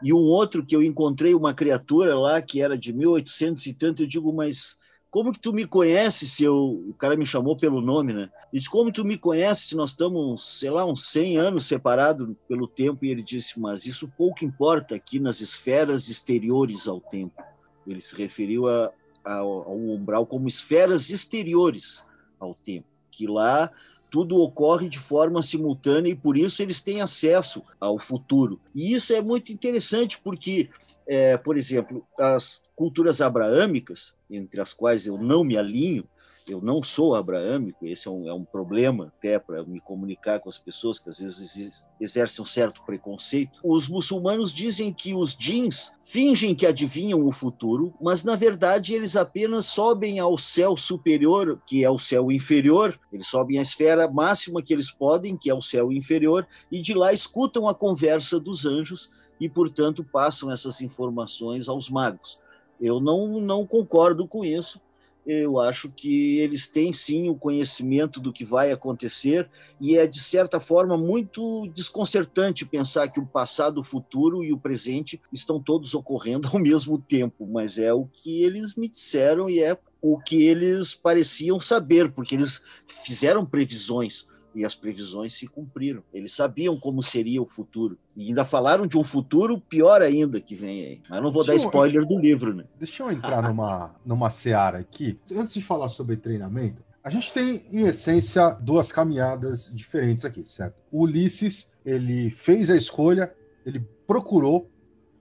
E um outro que eu encontrei uma criatura lá que era de 1800 e tanto, eu digo, mas como que tu me conhece se eu... O cara me chamou pelo nome, né? E disse, como tu me conhece se nós estamos, sei lá, uns 100 anos separados pelo tempo? E ele disse, mas isso pouco importa aqui nas esferas exteriores ao tempo. Ele se referiu a, a, ao umbral como esferas exteriores ao tempo, que lá tudo ocorre de forma simultânea e por isso eles têm acesso ao futuro. E isso é muito interessante porque, é, por exemplo, as culturas abraâmicas, entre as quais eu não me alinho, eu não sou abraâmico, esse é um, é um problema até para me comunicar com as pessoas que às vezes exercem um certo preconceito. Os muçulmanos dizem que os jeans fingem que adivinham o futuro, mas na verdade eles apenas sobem ao céu superior, que é o céu inferior, eles sobem à esfera máxima que eles podem, que é o céu inferior, e de lá escutam a conversa dos anjos e, portanto, passam essas informações aos magos. Eu não, não concordo com isso. Eu acho que eles têm sim o conhecimento do que vai acontecer e é de certa forma muito desconcertante pensar que o passado, o futuro e o presente estão todos <laughs> ocorrendo ao mesmo tempo, mas é o que eles me disseram e é o que eles pareciam saber, porque eles fizeram previsões e as previsões se cumpriram. Eles sabiam como seria o futuro. E ainda falaram de um futuro pior ainda que vem aí. Mas não vou deixa dar spoiler eu, do livro, né? Deixa eu entrar numa, <laughs> numa seara aqui. Antes de falar sobre treinamento, a gente tem, em essência, duas caminhadas diferentes aqui, certo? O Ulisses, ele fez a escolha, ele procurou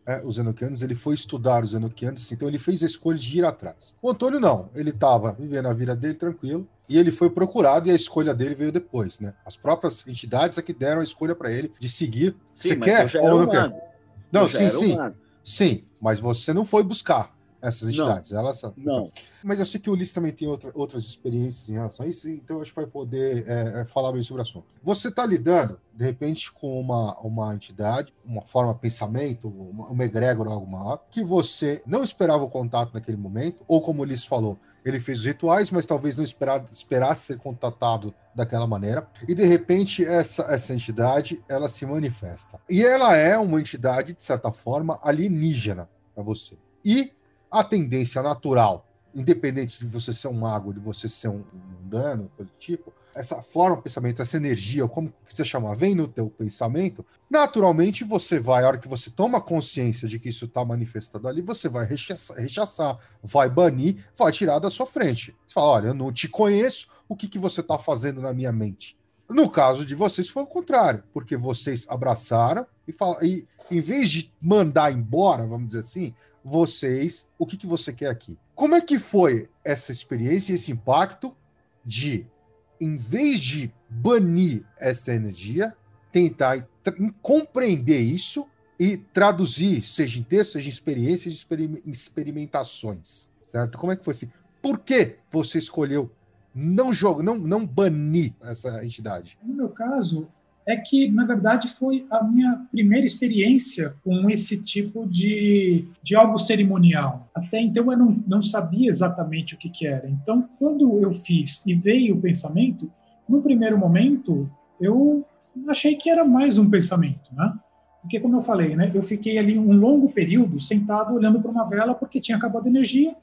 é, os Enochianos, ele foi estudar os Enochianos, então ele fez a escolha de ir atrás. O Antônio não, ele estava vivendo a vida dele tranquilo, e ele foi procurado e a escolha dele veio depois, né? As próprias entidades é que deram a escolha para ele de seguir. Sim, você quer ou não quer? Não, sim, sim. Sim, mas você não foi buscar essas entidades. Não. Elas, não. Mas eu sei que o Ulisses também tem outra, outras experiências em relação a isso, então acho que vai poder é, é falar bem sobre o assunto. Você está lidando, de repente, com uma, uma entidade, uma forma de pensamento, uma, uma egrégora algo maior, que você não esperava o contato naquele momento, ou como o Ulisses falou, ele fez os rituais, mas talvez não esperava, esperasse ser contatado daquela maneira, e de repente essa, essa entidade ela se manifesta. E ela é uma entidade, de certa forma, alienígena para você. E a tendência natural, independente de você ser um mago, de você ser um mundano, coisa do tipo, essa forma de pensamento, essa energia, como que você chama, vem no teu pensamento, naturalmente você vai, a hora que você toma consciência de que isso está manifestado ali, você vai rechaçar, rechaçar, vai banir, vai tirar da sua frente. Você fala, olha, eu não te conheço, o que, que você está fazendo na minha mente? No caso de vocês foi o contrário, porque vocês abraçaram e, fal e em vez de mandar embora, vamos dizer assim, vocês, o que, que você quer aqui? Como é que foi essa experiência, esse impacto de, em vez de banir essa energia, tentar compreender isso e traduzir, seja em texto, seja em experiência, em experimentações, certo? Como é que foi assim? Por que você escolheu não jogar, não, não banir essa entidade? No meu caso, é que, na verdade, foi a minha primeira experiência com esse tipo de, de algo cerimonial. Até então eu não, não sabia exatamente o que, que era. Então, quando eu fiz e veio o pensamento, no primeiro momento, eu achei que era mais um pensamento, né? Porque, como eu falei, né, eu fiquei ali um longo período sentado olhando para uma vela porque tinha acabado a energia.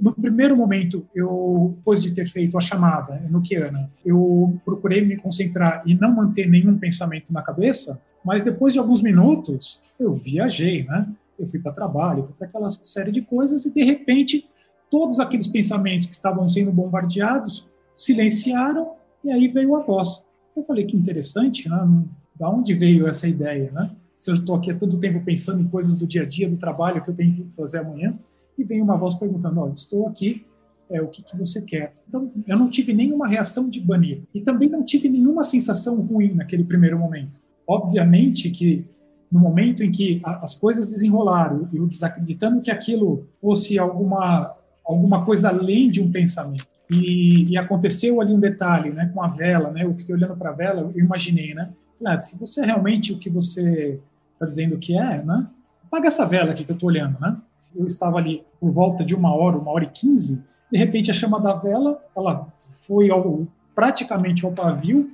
No primeiro momento, eu, depois de ter feito a chamada noquiana, eu procurei me concentrar e não manter nenhum pensamento na cabeça, mas depois de alguns minutos, eu viajei, né? Eu fui para trabalho, fui para aquela série de coisas e, de repente, todos aqueles pensamentos que estavam sendo bombardeados silenciaram e aí veio a voz. Eu falei que interessante, né? Da onde veio essa ideia, né? Se eu estou aqui há tanto tempo pensando em coisas do dia a dia, do trabalho que eu tenho que fazer amanhã, e vem uma voz perguntando: oh, estou aqui, é, o que, que você quer? Então, eu não tive nenhuma reação de banir, e também não tive nenhuma sensação ruim naquele primeiro momento. Obviamente que no momento em que as coisas desenrolaram, eu desacreditando que aquilo fosse alguma alguma coisa além de um pensamento. E, e, aconteceu ali um detalhe, né, com a vela, né? Eu fiquei olhando para a vela, eu imaginei, né? Falei, ah, se você é realmente o que você está dizendo que é, né? Apaga essa vela aqui que eu estou olhando, né? Eu estava ali por volta de uma hora, uma hora e quinze, de repente a chama da vela, ela foi ao, praticamente ao pavio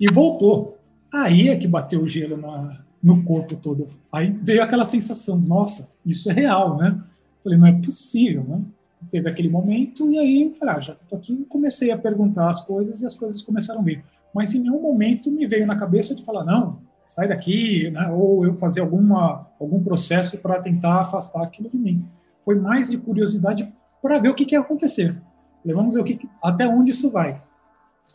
e voltou. Aí é que bateu o gelo na, no corpo todo. Aí veio aquela sensação, nossa, isso é real, né? Falei, não é possível, né? Teve aquele momento e aí, falei, ah, já estou aqui, comecei a perguntar as coisas e as coisas começaram a vir. Mas em nenhum momento me veio na cabeça de falar, não, sai daqui, né? ou eu fazer alguma, algum processo para tentar afastar aquilo de mim. Foi mais de curiosidade para ver o que, que ia acontecer. Vamos ver o que, até onde isso vai.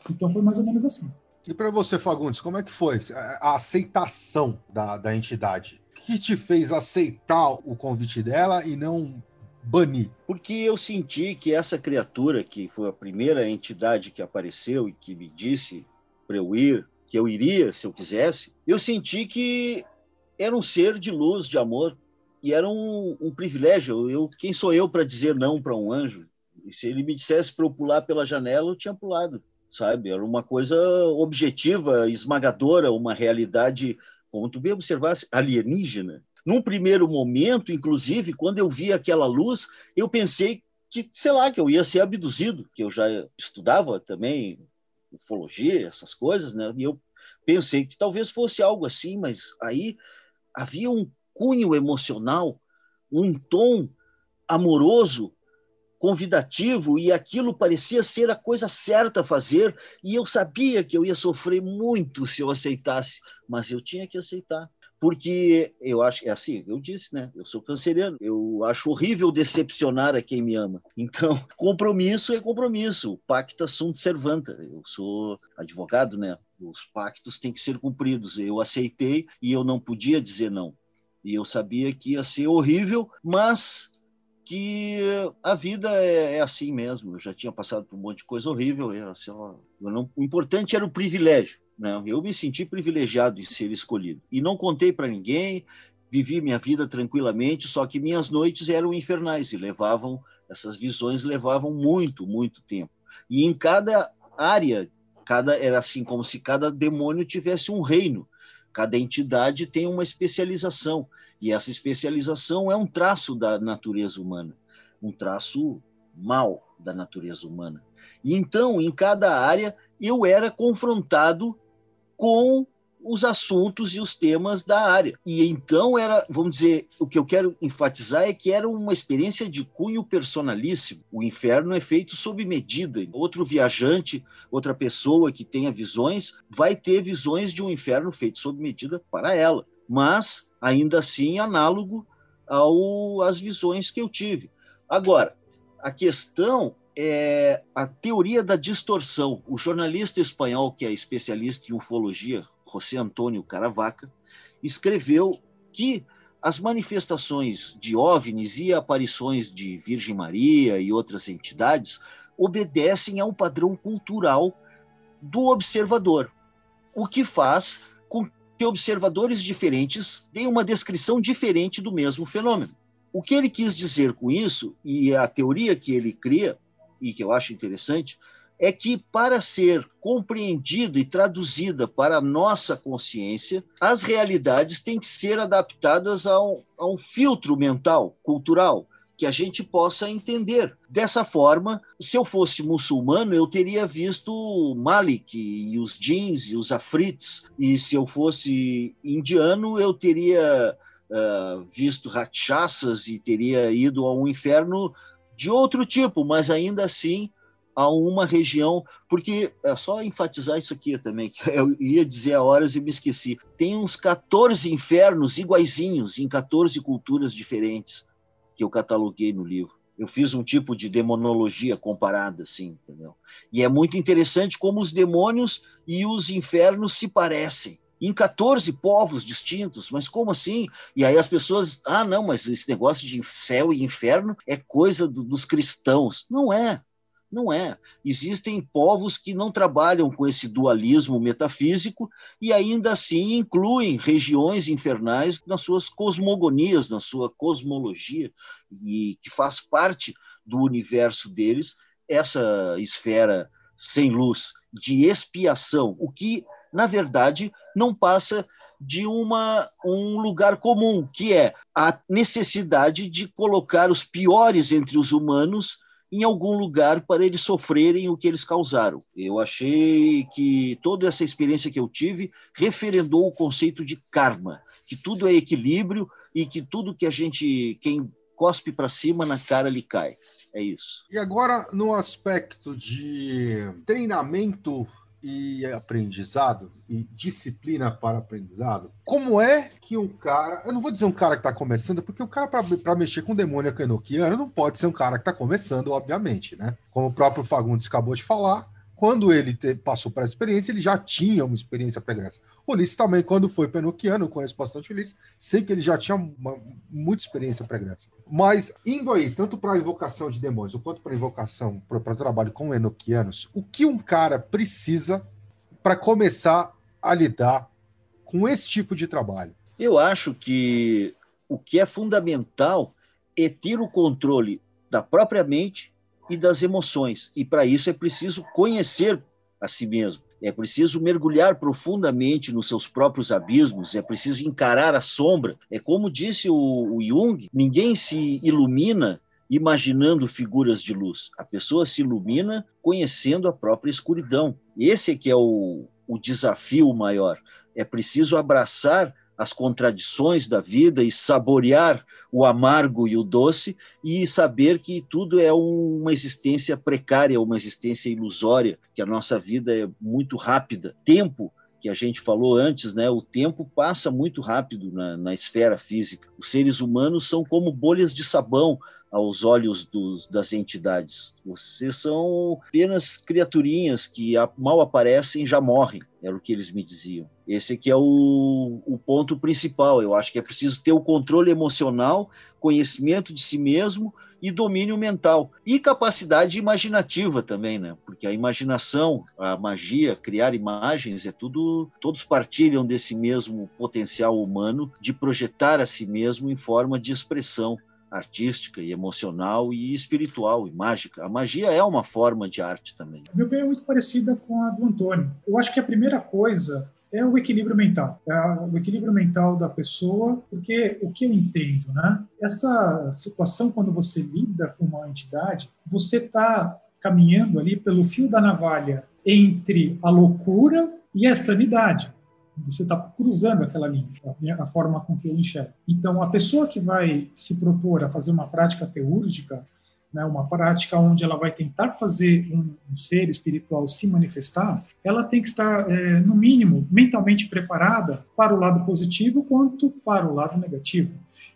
Então foi mais ou menos assim. E para você, Fagundes, como é que foi a aceitação da, da entidade? O que te fez aceitar o convite dela e não banir? Porque eu senti que essa criatura, que foi a primeira entidade que apareceu e que me disse para eu ir, que eu iria se eu quisesse, eu senti que era um ser de luz, de amor, e era um, um privilégio. Eu, quem sou eu para dizer não para um anjo? E se ele me dissesse para eu pular pela janela, eu tinha pulado, sabe? Era uma coisa objetiva, esmagadora, uma realidade, como tu bem observasse, alienígena. Num primeiro momento, inclusive, quando eu vi aquela luz, eu pensei que, sei lá, que eu ia ser abduzido, que eu já estudava também ufologia, essas coisas, né? E eu pensei que talvez fosse algo assim, mas aí havia um cunho emocional, um tom amoroso, convidativo, e aquilo parecia ser a coisa certa a fazer, e eu sabia que eu ia sofrer muito se eu aceitasse, mas eu tinha que aceitar porque eu acho, é assim, eu disse, né? Eu sou canceriano, eu acho horrível decepcionar a quem me ama. Então, <laughs> compromisso é compromisso, pacta sunt servanta. Eu sou advogado, né? Os pactos têm que ser cumpridos. Eu aceitei e eu não podia dizer não. E eu sabia que ia ser horrível, mas que a vida é, é, assim mesmo. Eu já tinha passado por um monte de coisa horrível. Era, assim, não, o importante era o privilégio. Né? Eu me senti privilegiado de ser escolhido. E não contei para ninguém, vivi minha vida tranquilamente, só que minhas noites eram infernais e levavam, essas visões levavam muito, muito tempo. E em cada área, cada era assim como se cada demônio tivesse um reino. Cada entidade tem uma especialização, e essa especialização é um traço da natureza humana, um traço mal da natureza humana. E então, em cada área, eu era confrontado com os assuntos e os temas da área. E então era, vamos dizer, o que eu quero enfatizar é que era uma experiência de cunho personalíssimo. O inferno é feito sob medida. Outro viajante, outra pessoa que tenha visões, vai ter visões de um inferno feito sob medida para ela, mas ainda assim análogo ao, às visões que eu tive. Agora, a questão é a teoria da distorção. O jornalista espanhol, que é especialista em ufologia, José Antônio Caravaca, escreveu que as manifestações de OVNIs e aparições de Virgem Maria e outras entidades obedecem a um padrão cultural do observador, o que faz com que observadores diferentes deem uma descrição diferente do mesmo fenômeno. O que ele quis dizer com isso, e a teoria que ele cria, e que eu acho interessante, é que para ser compreendida e traduzida para a nossa consciência, as realidades têm que ser adaptadas a um, a um filtro mental, cultural, que a gente possa entender. Dessa forma, se eu fosse muçulmano, eu teria visto Malik e os jeans e os afrits, e se eu fosse indiano, eu teria uh, visto rakshasas e teria ido a um inferno de outro tipo, mas ainda assim a uma região, porque é só enfatizar isso aqui também, que eu ia dizer a horas e me esqueci. Tem uns 14 infernos iguaizinhos em 14 culturas diferentes que eu cataloguei no livro. Eu fiz um tipo de demonologia comparada, assim, entendeu? E é muito interessante como os demônios e os infernos se parecem. Em 14 povos distintos, mas como assim? E aí as pessoas, ah, não, mas esse negócio de céu e inferno é coisa do, dos cristãos. Não é. Não é. Existem povos que não trabalham com esse dualismo metafísico e ainda assim incluem regiões infernais nas suas cosmogonias, na sua cosmologia, e que faz parte do universo deles essa esfera sem luz de expiação, o que, na verdade, não passa de uma, um lugar comum, que é a necessidade de colocar os piores entre os humanos em algum lugar para eles sofrerem o que eles causaram. Eu achei que toda essa experiência que eu tive referendou o conceito de karma, que tudo é equilíbrio e que tudo que a gente, quem cospe para cima, na cara lhe cai. É isso. E agora, no aspecto de treinamento e aprendizado e disciplina para aprendizado. Como é que um cara, eu não vou dizer um cara que está começando, porque o cara para mexer com demônio enoquiano não pode ser um cara que está começando, obviamente, né? Como o próprio Fagundes acabou de falar, quando ele te, passou para a experiência, ele já tinha uma experiência pregressa. Ulisses também, quando foi penoquiano, eu conheço bastante Ulisses, sei que ele já tinha uma, muita experiência pregressa. Mas, indo aí, tanto para a invocação de demônios, quanto para a invocação, para trabalho com enoquianos, o que um cara precisa para começar a lidar com esse tipo de trabalho? Eu acho que o que é fundamental é ter o controle da própria mente e das emoções. E para isso é preciso conhecer a si mesmo. É preciso mergulhar profundamente nos seus próprios abismos, é preciso encarar a sombra. É como disse o, o Jung: ninguém se ilumina imaginando figuras de luz. A pessoa se ilumina conhecendo a própria escuridão. Esse é que é o, o desafio maior. É preciso abraçar as contradições da vida e saborear o amargo e o doce e saber que tudo é uma existência precária, uma existência ilusória, que a nossa vida é muito rápida. Tempo que a gente falou antes, né? O tempo passa muito rápido na, na esfera física. Os seres humanos são como bolhas de sabão aos olhos dos, das entidades. Vocês são apenas criaturinhas que mal aparecem e já morrem, era o que eles me diziam. Esse aqui é o, o ponto principal. Eu acho que é preciso ter o controle emocional, conhecimento de si mesmo e domínio mental. E capacidade imaginativa também, né? Porque a imaginação, a magia, criar imagens, é tudo. Todos partilham desse mesmo potencial humano de projetar a si mesmo em forma de expressão artística e emocional e espiritual e mágica. A magia é uma forma de arte também. Meu bem é muito parecida com a do Antônio. Eu acho que a primeira coisa é o equilíbrio mental, é o equilíbrio mental da pessoa, porque o que eu entendo, né? Essa situação quando você lida com uma entidade, você está caminhando ali pelo fio da navalha entre a loucura e a sanidade. Você está cruzando aquela linha, a forma com que eu enxergo. Então, a pessoa que vai se propor a fazer uma prática teúrgica, né, uma prática onde ela vai tentar fazer um, ser espiritual se manifestar, ela tem que estar, é, no mínimo, mentalmente preparada para o lado positivo quanto para o lado negativo.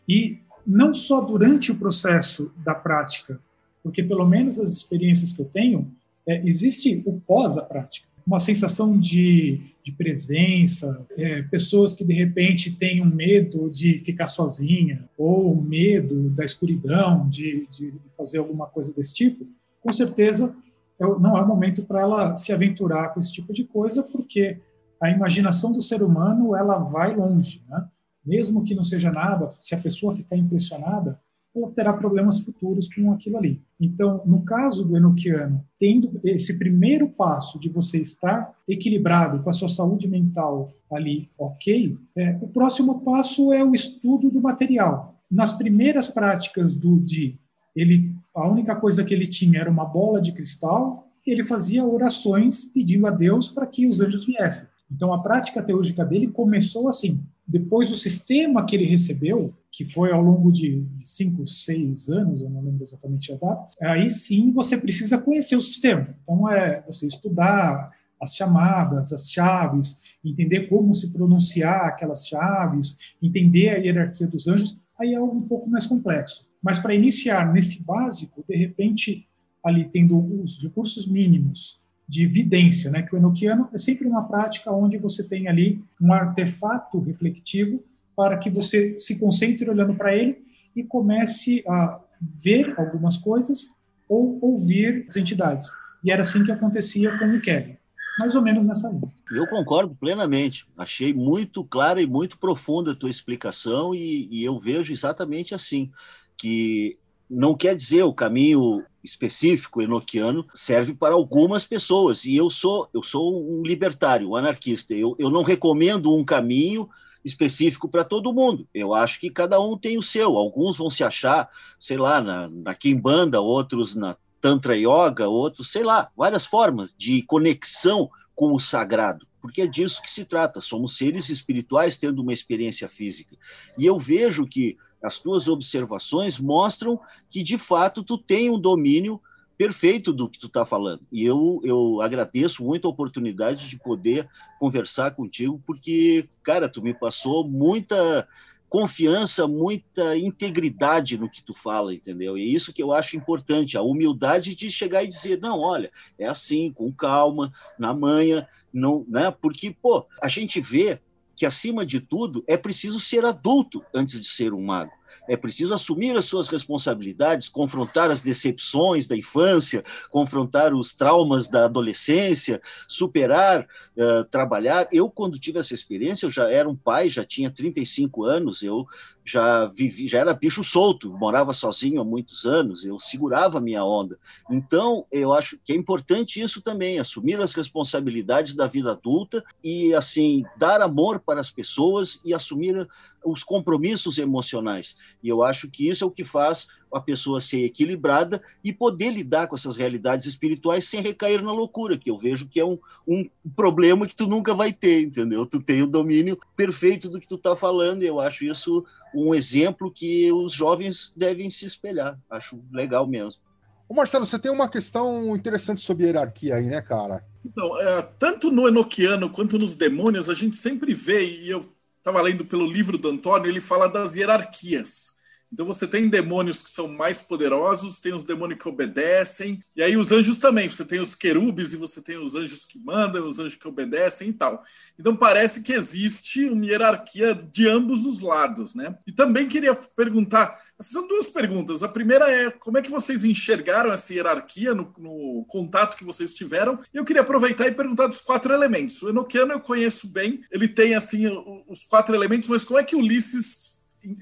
E não só durante o processo da prática, porque pelo menos as experiências que eu tenho, é, existe o pós a prática uma sensação de, de presença, é, pessoas que de repente têm um medo de ficar sozinha, ou medo da escuridão, de, de fazer alguma coisa desse tipo, com certeza é não é o momento para ela se aventurar com esse tipo de coisa, porque a imaginação do ser humano ela vai longe, né? Mesmo que não seja nada, se a pessoa ficar impressionada, ela terá problemas futuros com aquilo ali. Então, no caso do enoquiano, tendo esse primeiro passo de você estar equilibrado com a sua saúde mental ali ok, é, o próximo passo é o estudo do material. Nas primeiras práticas do Di, ele, a única coisa que ele tinha era uma bola de cristal, ele fazia orações pedindo a Deus para que os anjos viessem. Então, a prática teúrgica dele começou assim. Depois, o sistema que ele recebeu, que foi ao longo de cinco, seis anos, eu não lembro exatamente a data, aí sim você precisa conhecer o sistema. Então, é você estudar as chamadas, as chaves, entender como se pronunciar aquelas chaves, entender a hierarquia dos anjos, aí é algo um pouco mais complexo. Mas para iniciar nesse básico, de repente, ali tendo os recursos mínimos de vidência, né? Que o enoquiano é sempre uma prática onde você tem ali um artefato reflectivo para que você se concentre olhando para ele e comece a ver algumas coisas ou ouvir as entidades. E era assim que acontecia com o Kevin. Mais ou menos nessa linha. Eu concordo plenamente. Achei muito clara e muito profunda a tua explicação e, e eu vejo exatamente assim, que não quer dizer o caminho específico enoquiano serve para algumas pessoas e eu sou eu sou um libertário, um anarquista. Eu, eu não recomendo um caminho específico para todo mundo. Eu acho que cada um tem o seu. Alguns vão se achar, sei lá, na, na Kimbanda, outros na Tantra Yoga, outros, sei lá, várias formas de conexão com o sagrado, porque é disso que se trata. Somos seres espirituais tendo uma experiência física. E eu vejo que as tuas observações mostram que, de fato, tu tem um domínio perfeito do que tu está falando. E eu, eu agradeço muito a oportunidade de poder conversar contigo, porque, cara, tu me passou muita confiança, muita integridade no que tu fala, entendeu? E isso que eu acho importante, a humildade de chegar e dizer, não, olha, é assim, com calma, na manhã, não, né? Porque, pô, a gente vê que, acima de tudo, é preciso ser adulto antes de ser um mago. É preciso assumir as suas responsabilidades, confrontar as decepções da infância, confrontar os traumas da adolescência, superar, uh, trabalhar. Eu, quando tive essa experiência, eu já era um pai, já tinha 35 anos, eu já vivi, já era bicho solto, morava sozinho há muitos anos, eu segurava a minha onda. Então, eu acho que é importante isso também, assumir as responsabilidades da vida adulta e assim dar amor para as pessoas e assumir os compromissos emocionais. E eu acho que isso é o que faz a pessoa ser equilibrada e poder lidar com essas realidades espirituais sem recair na loucura, que eu vejo que é um, um problema que tu nunca vai ter, entendeu? Tu tem o domínio perfeito do que tu está falando, e eu acho isso um exemplo que os jovens devem se espelhar. Acho legal mesmo. Ô Marcelo, você tem uma questão interessante sobre hierarquia aí, né, cara? Então, é, tanto no Enoquiano quanto nos demônios, a gente sempre vê, e eu estava lendo pelo livro do Antônio, ele fala das hierarquias. Então você tem demônios que são mais poderosos, tem os demônios que obedecem, e aí os anjos também. Você tem os querubes e você tem os anjos que mandam, os anjos que obedecem e tal. Então parece que existe uma hierarquia de ambos os lados, né? E também queria perguntar, são duas perguntas. A primeira é como é que vocês enxergaram essa hierarquia no, no contato que vocês tiveram? E eu queria aproveitar e perguntar dos quatro elementos. O Enoquiano eu conheço bem, ele tem assim os quatro elementos, mas como é que Ulisses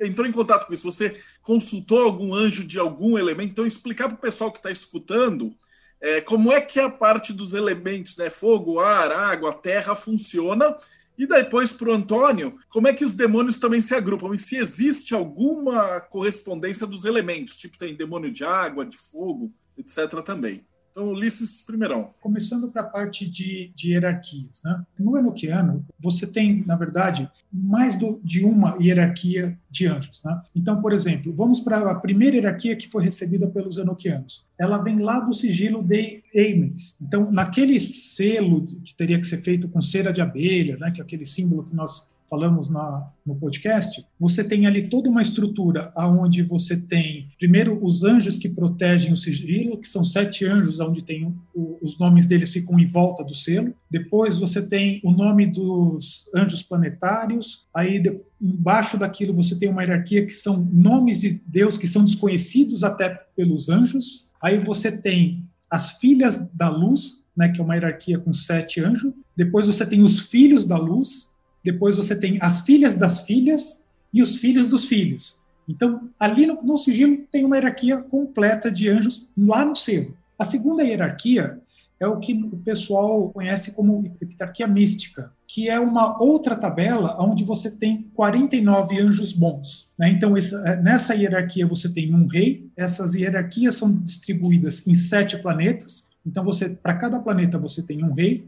entrou em contato com isso, você consultou algum anjo de algum elemento, então explicar para o pessoal que está escutando é, como é que a parte dos elementos, né, fogo, ar, água, terra, funciona, e depois para o Antônio, como é que os demônios também se agrupam, e se existe alguma correspondência dos elementos, tipo tem demônio de água, de fogo, etc. também. Então, Ulisses primeirão. Começando para a parte de, de, hierarquias. Né? No Enoquiano, você tem, na verdade, mais do, de uma hierarquia de anjos. Né? Então, por exemplo, vamos para a primeira hierarquia que foi recebida pelos Enoquianos. Ela vem lá do sigilo de Eimes. Então, naquele selo que teria que ser feito com cera de abelha, né, que é aquele símbolo que nós falamos na, no podcast, você tem ali toda uma estrutura aonde você tem, primeiro, os anjos que protegem o sigilo, que são sete anjos, onde tem o, os nomes deles ficam em volta do selo. Depois você tem o nome dos anjos planetários. Aí, de, embaixo daquilo, você tem uma hierarquia que são nomes de Deus que são desconhecidos até pelos anjos. Aí você tem as filhas da luz, né, que é uma hierarquia com sete anjos. Depois você tem os filhos da luz, depois você tem as filhas das filhas e os filhos dos filhos. Então, ali no, no sigilo tem uma hierarquia completa de anjos lá no selo. A segunda hierarquia é o que o pessoal conhece como hierarquia mística, que é uma outra tabela onde você tem 49 anjos bons. Né? Então, essa, é, nessa hierarquia você tem um rei, essas hierarquias são distribuídas em sete planetas, então, você, para cada planeta você tem um rei,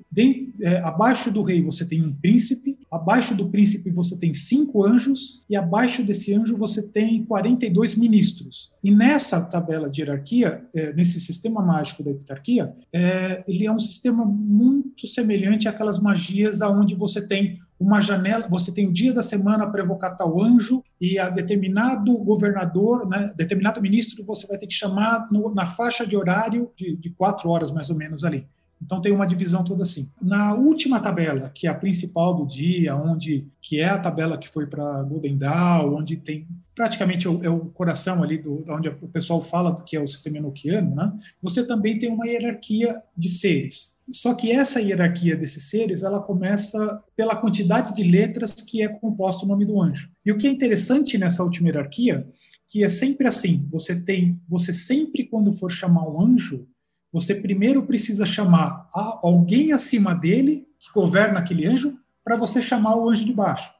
é, abaixo do rei você tem um príncipe, abaixo do príncipe você tem cinco anjos, e abaixo desse anjo você tem 42 ministros. E nessa tabela de hierarquia, é, nesse sistema mágico da hierarquia, é, ele é um sistema muito semelhante àquelas magias onde você tem uma janela, você tem o dia da semana para evocar tal anjo e a determinado governador, né, determinado ministro, você vai ter que chamar no, na faixa de horário de, de quatro horas mais ou menos ali. Então tem uma divisão toda assim. Na última tabela, que é a principal do dia, onde que é a tabela que foi para Golden Dawn, onde tem praticamente é o, é coração ali do onde o pessoal fala que é o sistema enoquiano, né? Você também tem uma hierarquia de seres. Só que essa hierarquia desses seres, ela começa pela quantidade de letras que é composto o nome do anjo. E o que é interessante nessa última hierarquia, que é sempre assim, você tem, você sempre quando for chamar um anjo, você primeiro precisa chamar alguém acima dele que governa aquele anjo para você chamar o anjo de baixo.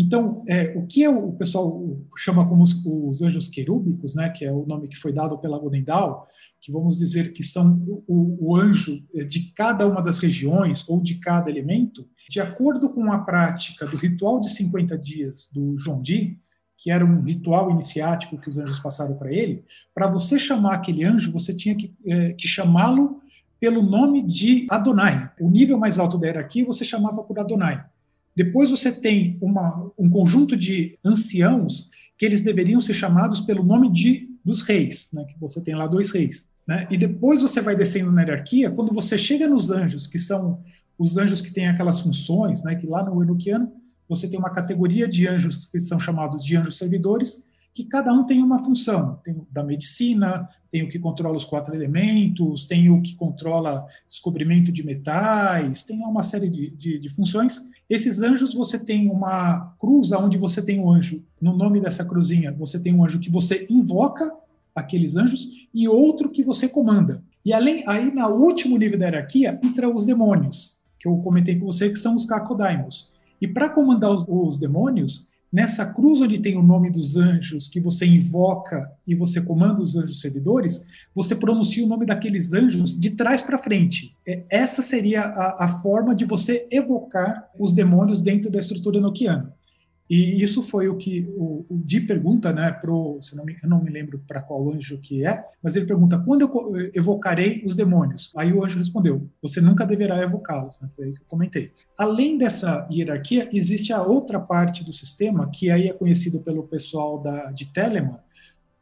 Então, é, o que é o pessoal chama como os, os, anjos querúbicos, né, que é o nome que foi dado pela Godendal, que vamos dizer que são o, o, anjo eh, de cada uma das regiões ou de cada elemento, de acordo com a prática do ritual de 50 dias do João Di, que era um ritual iniciático que os anjos passaram para ele, para você chamar aquele anjo, você tinha que, é, que chamá-lo pelo nome de Adonai. O nível mais alto da hierarquia você chamava por Adonai. Depois você tem uma, um conjunto de anciãos que eles deveriam ser chamados pelo nome de dos reis, né, que você tem lá dois reis. Né? E depois você vai descendo na hierarquia, quando você chega nos anjos, que são os anjos que têm aquelas funções, né, que lá no Enochiano você tem uma categoria de anjos que são chamados de anjos servidores, que cada um tem uma função. Tem o da medicina, tem o que controla os quatro elementos, tem o que controla descobrimento de metais, tem uma série de, de, de funções. Esses anjos, você tem uma cruz onde você tem um anjo, no nome dessa cruzinha, você tem um anjo que você invoca aqueles anjos e outro que você comanda. E além, aí, na último nível da hierarquia, entra os demônios, que eu comentei com você, que são os Kakodaimos. E para comandar os, os demônios, nessa cruz onde tem o nome dos anjos, que você invoca e você comanda os anjos servidores, você pronuncia o nome daqueles anjos de trás para frente. É, essa seria a, a, forma de você evocar os demônios dentro da estrutura enoquiana. E isso foi o que o, o Di pergunta, né, pro, se não me, eu não me lembro para qual anjo que é, mas ele pergunta, quando eu evocarei os demônios? Aí o anjo respondeu, você nunca deverá evocá-los, né, foi aí que eu comentei. Além dessa hierarquia, existe a outra parte do sistema, que aí é conhecido pelo pessoal da, de Telemann,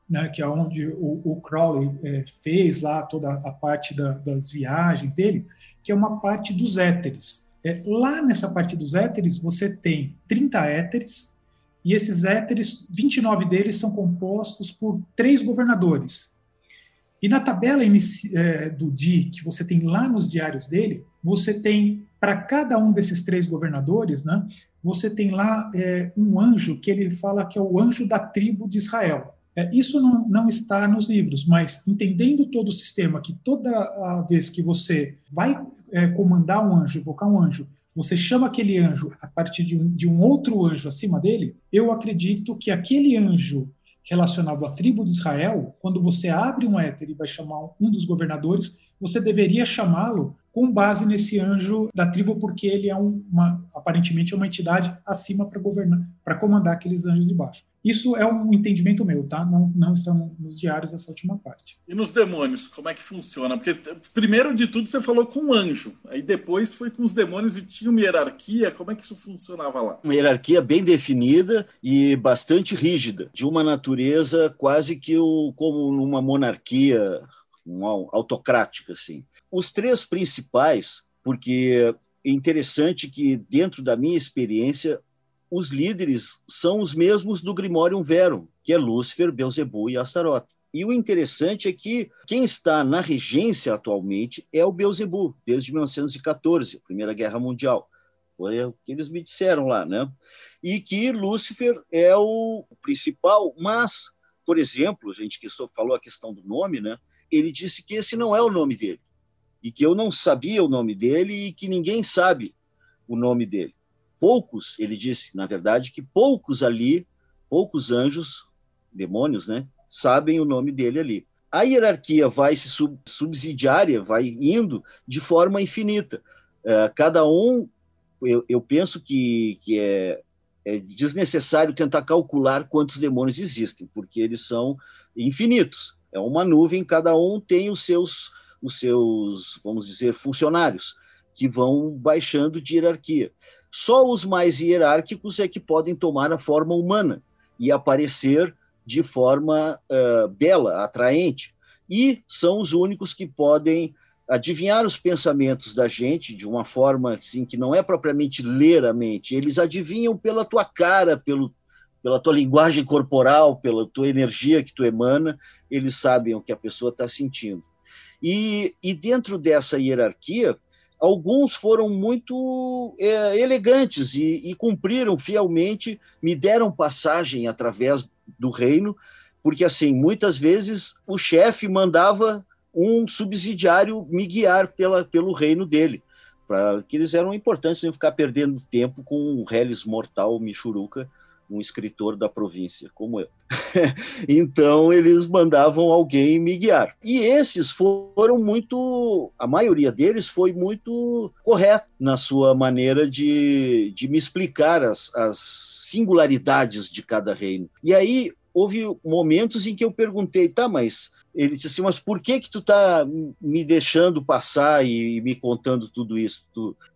né, que é onde o, o Crowley é, fez lá toda a parte da, das viagens dele, que é uma parte dos éteres. É, lá nessa parte dos éteres, você tem 30 éteres, e esses éteres, 29 deles são compostos por três governadores. E na tabela é, do Di, que você tem lá nos diários dele, você tem, para cada um desses três governadores, né, você tem lá é, um anjo que ele fala que é o anjo da tribo de Israel. É, isso não, não está nos livros, mas entendendo todo o sistema, que toda a vez que você vai é, comandar um anjo, evocar um anjo, você chama aquele anjo a partir de um, de um outro anjo acima dele, eu acredito que aquele anjo relacionado à tribo de Israel, quando você abre um éter e vai chamar um dos governadores, você deveria chamá-lo com base nesse anjo da tribo, porque ele é uma, aparentemente é uma entidade acima para governar, para comandar aqueles anjos de baixo. Isso é um entendimento meu, tá? Não, não está nos diários essa última parte. E nos demônios, como é que funciona? Porque primeiro de tudo você falou com um anjo, aí depois foi com os demônios e tinha uma hierarquia. Como é que isso funcionava lá? Uma hierarquia bem definida e bastante rígida, de uma natureza quase que o, como numa monarquia uma autocrática, assim. Os três principais, porque é interessante que dentro da minha experiência os líderes são os mesmos do Grimorium Verum, que é Lúcifer, Beelzebub e Astaroth. E o interessante é que quem está na regência atualmente é o Beelzebub, desde 1914, Primeira Guerra Mundial. Foi o que eles me disseram lá, né? e que Lúcifer é o principal, mas, por exemplo, a gente que falou a questão do nome, né? Ele disse que esse não é o nome dele e que eu não sabia o nome dele e que ninguém sabe o nome dele. Poucos, ele disse, na verdade, que poucos ali, poucos anjos, demônios, né, sabem o nome dele ali. A hierarquia vai se sub, subsidiária, vai indo de forma infinita. Uh, cada um, eu, eu penso que, que é, é desnecessário tentar calcular quantos demônios existem, porque eles são infinitos. É uma nuvem, cada um tem os seus, os seus, vamos dizer, funcionários, que vão baixando de hierarquia. Só os mais hierárquicos é que podem tomar a forma humana e aparecer de forma uh, bela, atraente. E são os únicos que podem adivinhar os pensamentos da gente de uma forma assim que não é propriamente ler a mente, eles adivinham pela tua cara, pelo, pela tua linguagem corporal, pela tua energia que tu emana, eles sabem o que a pessoa está sentindo. E, e dentro dessa hierarquia, alguns foram muito é, elegantes e, e, cumpriram fielmente, me deram passagem através do reino, porque assim muitas vezes o chefe mandava um subsidiário me guiar pela, pelo reino dele, para que eles eram importantes, não ficar perdendo tempo com um reles mortal Michuruca um escritor da província, como eu. <laughs> então, eles mandavam alguém me guiar. E esses foram muito. A maioria deles foi muito correto na sua maneira de, de me explicar as, as singularidades de cada reino. E aí, houve momentos em que eu perguntei, tá, mas ele disse assim, mas por que que tu tá me deixando passar e, me contando tudo isso?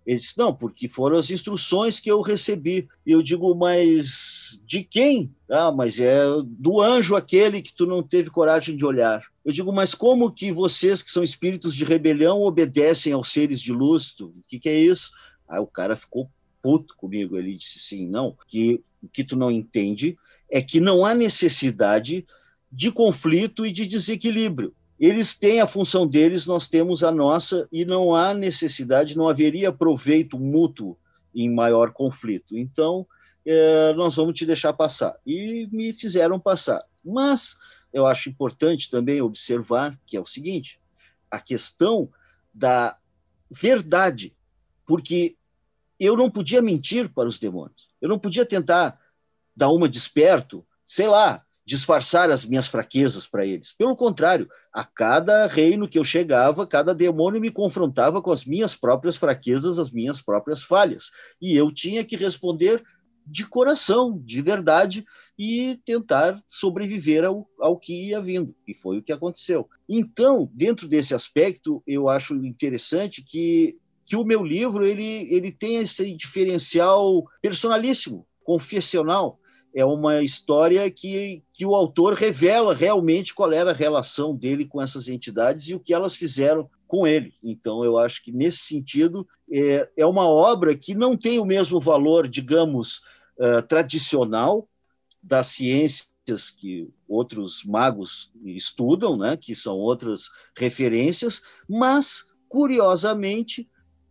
Ele disse, não, porque foram as instruções que eu recebi. E eu digo, mas de quem? Ah, mas é do anjo aquele que tu não teve coragem de olhar. Eu digo, mas como que vocês que são espíritos de rebelião obedecem aos seres de luz? O que, que é isso? Aí o cara ficou puto comigo. Ele disse assim, não, que o que tu não entende é que não há necessidade de conflito e de desequilíbrio. Eles têm a função deles, nós temos a nossa, e não há necessidade, não haveria proveito mútuo em maior conflito. Então, é, nós vamos te deixar passar. E me fizeram passar. Mas eu acho importante também observar que é o seguinte: a questão da verdade, porque eu não podia mentir para os demônios, eu não podia tentar dar uma desperto, sei lá, disfarçar as minhas fraquezas para eles. Pelo contrário, a cada reino que eu chegava, cada demônio me confrontava com as minhas próprias fraquezas, as minhas próprias falhas. E eu tinha que responder de coração, de verdade, e tentar sobreviver ao, ao que ia vindo. E foi o que aconteceu. Então, dentro desse aspecto, eu acho interessante que, que o meu livro ele, ele tem esse diferencial personalíssimo, confessional é uma história que, que o autor revela realmente qual era a relação dele com essas entidades e o que elas fizeram com ele. Então, eu acho que, nesse sentido, é, é uma obra que não tem o mesmo valor, digamos, uh, tradicional das ciências que outros magos estudam, né, que são outras referências, mas, curiosamente,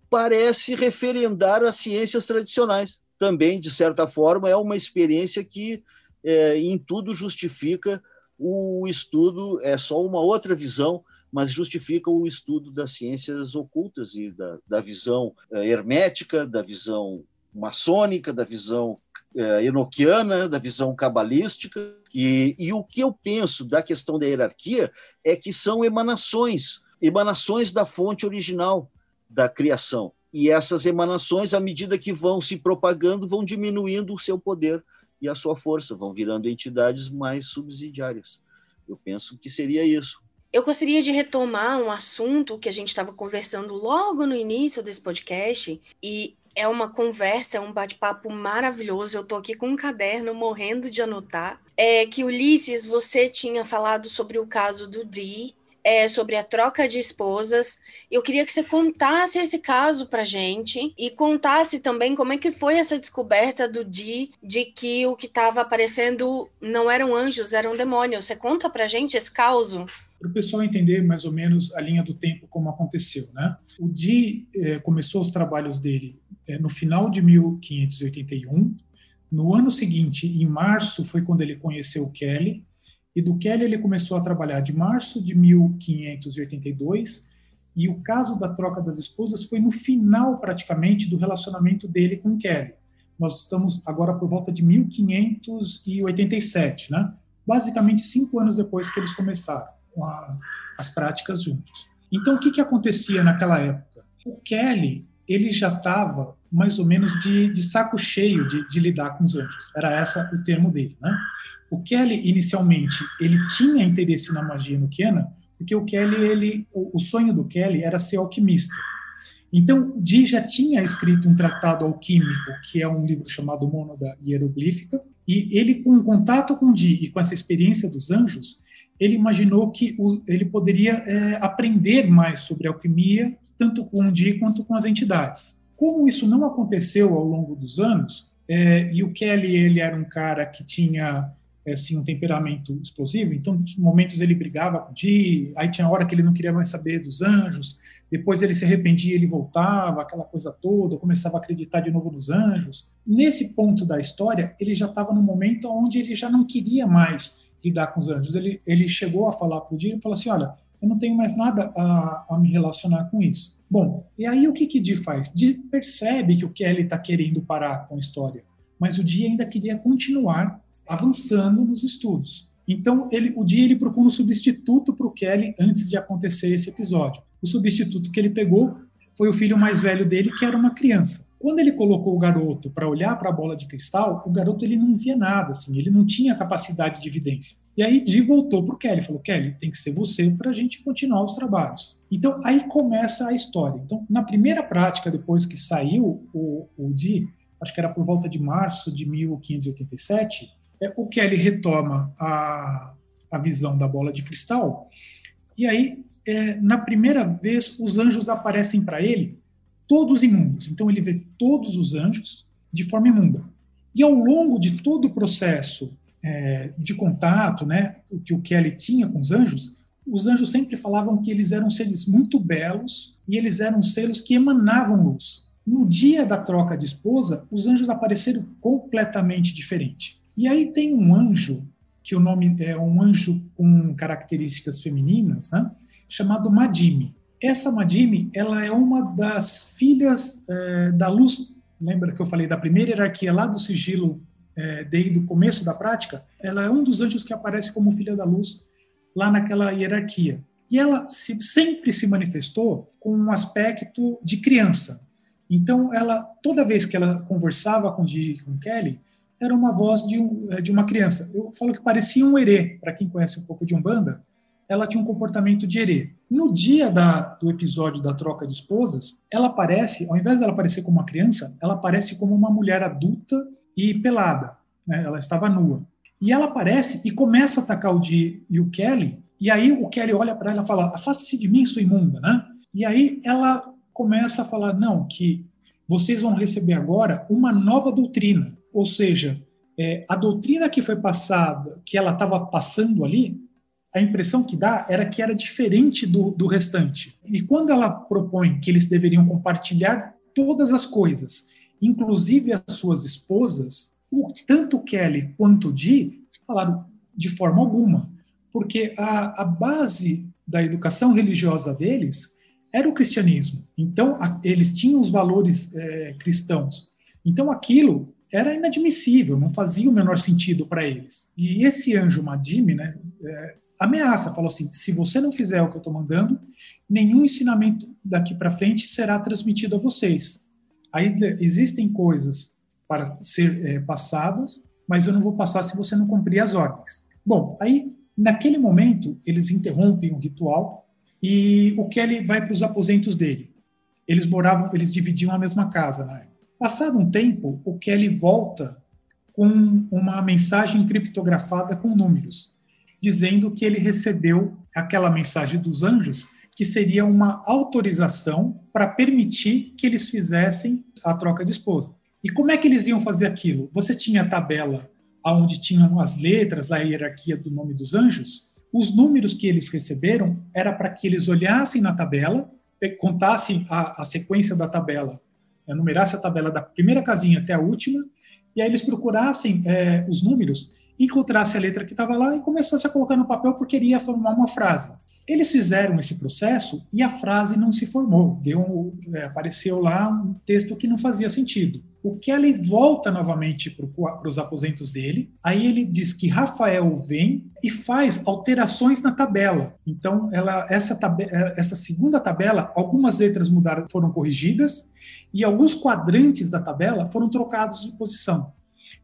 parece referendar as ciências tradicionais também, de certa forma, é uma experiência que é, em tudo justifica o estudo, é só uma outra visão, mas justifica o estudo das ciências ocultas e da, da visão é, hermética, da visão maçônica, da visão é, enoquiana, da visão cabalística. E, e o que eu penso da questão da hierarquia é que são emanações, emanações da fonte original da criação. E essas emanações, à medida que vão se propagando, vão diminuindo o seu poder e a sua força, vão virando entidades mais subsidiárias. Eu penso que seria isso. Eu gostaria de retomar um assunto que a gente estava conversando logo no início desse podcast, e é uma conversa, é um bate-papo maravilhoso. Eu estou aqui com um caderno morrendo de anotar. É que Ulisses, você tinha falado sobre o caso do Dee é, sobre a troca de esposas. Eu queria que você contasse esse caso para gente e contasse também como é que foi essa descoberta do Di de que o que estava aparecendo não eram anjos, eram demônios. Você conta para gente esse caso? para o pessoal entender mais ou menos a linha do tempo como aconteceu, né? O Di eh, começou os trabalhos dele eh, no final de 1581 No ano seguinte, em março, foi quando ele conheceu Kelly, e do Kelly ele começou a trabalhar de março de 1582, e o caso da troca das esposas foi no final, praticamente, do relacionamento dele com Kelly. Nós estamos agora por volta de 1587, né? basicamente cinco anos depois que eles começaram a, as práticas juntos. Então, o que, que acontecia naquela época? O Kelly ele já estava mais ou menos de, de saco cheio de, de, lidar com os anjos. Era essa o termo dele, né? O Kelly inicialmente ele tinha interesse na magia nuquiana porque o Kelly ele o, o sonho do Kelly era ser alquimista. Então, Dee já tinha escrito um tratado alquímico, que é um livro chamado Mônada Hieroglífica, e ele, com o contato com Dee e com essa experiência dos anjos, ele imaginou que o, ele poderia é, aprender mais sobre alquimia, tanto com o Dee quanto com as entidades. Como isso não aconteceu ao longo dos anos, é, e o Kelly ele era um cara que tinha assim, um temperamento explosivo, então, em momentos ele brigava com o Dee, aí tinha hora que ele não queria mais saber dos anjos, depois ele se arrependia, ele voltava, aquela coisa toda, começava a acreditar de novo nos anjos. Nesse ponto da história, ele já estava no momento onde ele já não queria mais lidar com os anjos. Ele, ele chegou a falar para o Di e falou assim: Olha, eu não tenho mais nada a, a me relacionar com isso. Bom, e aí o que que Di faz? Di percebe que o Kelly está querendo parar com a história, mas o Di ainda queria continuar avançando nos estudos. Então, ele, o Di ele procura um substituto para o Kelly antes de acontecer esse episódio. O substituto que ele pegou foi o filho mais velho dele, que era uma criança. Quando ele colocou o garoto para olhar para a bola de cristal, o garoto ele não via nada, assim, ele não tinha capacidade de evidência. E aí Di voltou para o Kelly, falou: Kelly, tem que ser você para a gente continuar os trabalhos. Então aí começa a história. Então na primeira prática, depois que saiu o, o Di, acho que era por volta de março de 1587, é, o Kelly retoma a, a visão da bola de cristal. E aí, é, na primeira vez, os anjos aparecem para ele todos imundos. Então ele vê todos os anjos de forma imunda. E ao longo de todo o processo é, de contato, né, o que o Kelly tinha com os anjos, os anjos sempre falavam que eles eram seres muito belos e eles eram seres que emanavam luz. No dia da troca de esposa, os anjos apareceram completamente diferente. E aí tem um anjo, que o nome é um anjo com características femininas, né, chamado Madime. Essa Madime, ela é uma das filhas é, da luz. Lembra que eu falei da primeira hierarquia lá do sigilo, é, desde o começo da prática? Ela é um dos anjos que aparece como filha da luz lá naquela hierarquia. E ela se, sempre se manifestou com um aspecto de criança. Então, ela toda vez que ela conversava com, com Kelly, era uma voz de, um, de uma criança. Eu falo que parecia um erê, para quem conhece um pouco de Umbanda, ela tinha um comportamento de herê. No dia da, do episódio da troca de esposas, ela aparece, ao invés dela aparecer como uma criança, ela aparece como uma mulher adulta e pelada. Né? Ela estava nua. E ela aparece e começa a atacar o Dee e o Kelly. E aí o Kelly olha para ela e fala: Afaste-se de mim, sua imunda, né? E aí ela começa a falar: Não, que vocês vão receber agora uma nova doutrina. Ou seja, é, a doutrina que foi passada, que ela estava passando ali, a impressão que dá era que era diferente do, do restante. E quando ela propõe que eles deveriam compartilhar todas as coisas, inclusive as suas esposas, o, tanto Kelly quanto Dee falaram de forma alguma, porque a, a base da educação religiosa deles era o cristianismo. Então, a, eles tinham os valores é, cristãos. Então, aquilo era inadmissível, não fazia o menor sentido para eles. E esse anjo Madime, né, é, ameaça, falou assim: se você não fizer o que eu estou mandando, nenhum ensinamento daqui para frente será transmitido a vocês. Aí existem coisas para ser é, passadas, mas eu não vou passar se você não cumprir as ordens. Bom, aí naquele momento eles interrompem o ritual e o Kelly vai para os aposentos dele. Eles moravam, eles dividiam a mesma casa na época. Passado um tempo, o Kelly volta com uma mensagem criptografada com números dizendo que ele recebeu aquela mensagem dos anjos, que seria uma autorização para permitir que eles fizessem a troca de esposa. E como é que eles iam fazer aquilo? Você tinha a tabela onde tinham as letras, a hierarquia do nome dos anjos. Os números que eles receberam era para que eles olhassem na tabela, contassem a, a sequência da tabela, numerassem a tabela da primeira casinha até a última, e aí eles procurassem é, os números, encontrassem a letra que estava lá e começassem a colocar no papel porque iria formar uma frase. Eles fizeram esse processo e a frase não se formou. Deu, é, apareceu lá um texto que não fazia sentido. O Kelly volta novamente para os aposentos dele. Aí ele diz que Rafael vem e faz alterações na tabela. Então, ela, essa, é, essa segunda tabela, algumas letras mudaram, foram corrigidas e alguns quadrantes da tabela foram trocados de posição.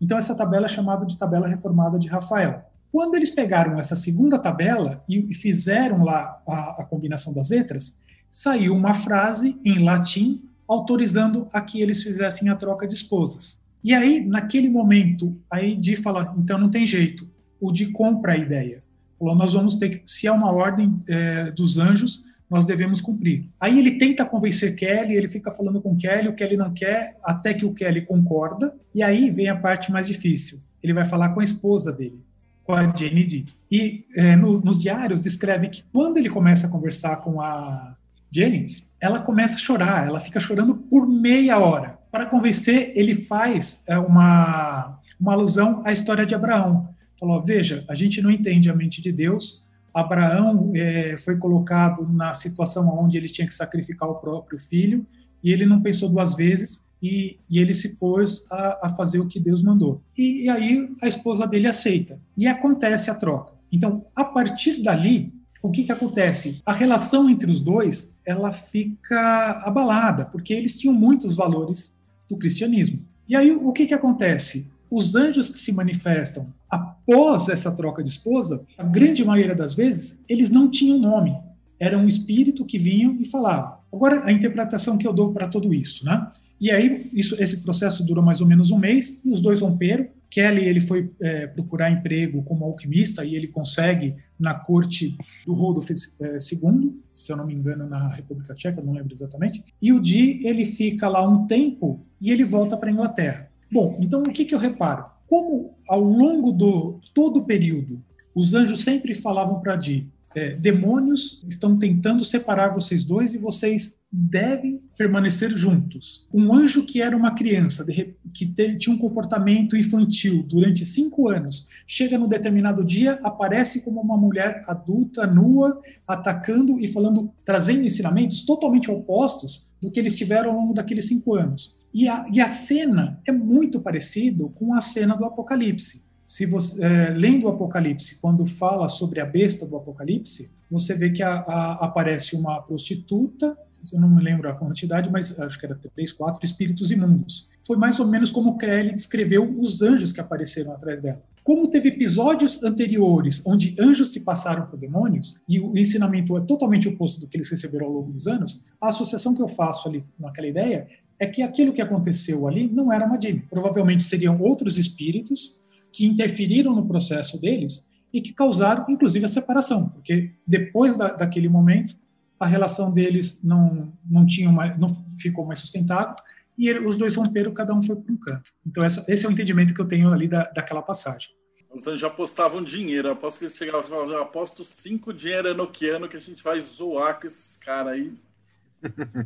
Então, essa tabela é chamada de tabela reformada de Rafael. Quando eles pegaram essa segunda tabela e fizeram lá a, a combinação das letras, saiu uma frase em latim autorizando a que eles fizessem a troca de esposas. E aí, naquele momento, aí de fala, então não tem jeito. O de compra a ideia. Falou, nós vamos ter que, se é uma ordem é, dos anjos, nós devemos cumprir. Aí ele tenta convencer Kelly, ele fica falando com Kelly, o Kelly não quer, até que o Kelly concorda. E aí vem a parte mais difícil. Ele vai falar com a esposa dele com a Jane Dee. E é, nos, nos diários descreve que quando ele começa a conversar com a Jenny, ela começa a chorar, ela fica chorando por meia hora. Para convencer, ele faz é, uma, uma alusão à história de Abraão. Falou: veja, a gente não entende a mente de Deus. Abraão é, foi colocado na situação onde ele tinha que sacrificar o próprio filho e ele não pensou duas vezes e, e ele se pôs a, a, fazer o que Deus mandou. E, e aí a esposa dele aceita e acontece a troca. Então, a partir dali, o que, que acontece? A relação entre os dois ela fica abalada, porque eles tinham muitos valores do cristianismo. E aí o que, que acontece? Os anjos que se manifestam após essa troca de esposa, a grande maioria das vezes, eles não tinham nome. Era um espírito que vinham e falavam. Agora, a interpretação que eu dou para tudo isso, né? E aí, isso, esse processo durou mais ou menos um mês, e os dois romperam. Kelly ele foi é, procurar emprego como alquimista e ele consegue na corte do Rodolfo é, II, se eu não me engano, na República Tcheca, não lembro exatamente. E o Di ele fica lá um tempo e ele volta para a Inglaterra. Bom, então o que, que eu reparo? Como ao longo do todo o período os anjos sempre falavam para Di, é, demônios estão tentando separar vocês dois e vocês devem permanecer juntos. Um anjo que era uma criança, que tinha um comportamento infantil durante cinco anos, chega num determinado dia, aparece como uma mulher adulta, nua, atacando e falando, trazendo ensinamentos totalmente opostos do que eles tiveram ao longo daqueles cinco anos. E a, e a cena é muito parecido com a cena do Apocalipse se você, é, lendo o Apocalipse, quando fala sobre a besta do Apocalipse, você vê que a, a, aparece uma prostituta, eu não me lembro a quantidade, mas acho que era três, quatro espíritos imundos. Foi mais ou menos como Crowley descreveu os anjos que apareceram atrás dela. Como teve episódios anteriores onde anjos se passaram por demônios, e o ensinamento é totalmente oposto do que eles receberam ao longo dos anos, a associação que eu faço ali com aquela ideia é que aquilo que aconteceu ali não era uma Jimmy. Provavelmente seriam outros espíritos que interferiram no processo deles e que causaram, inclusive, a separação, porque depois da, daquele momento a relação deles não não tinha mais, não ficou mais sustentável e ele, os dois romperam, cada um foi para um canto. Então essa, esse é o entendimento que eu tenho ali da, daquela passagem. Anjos já apostavam dinheiro. Aposto que eles chegavam e falavam, aposto cinco dinheiro enoquiano que a gente vai zoar com esses caras aí.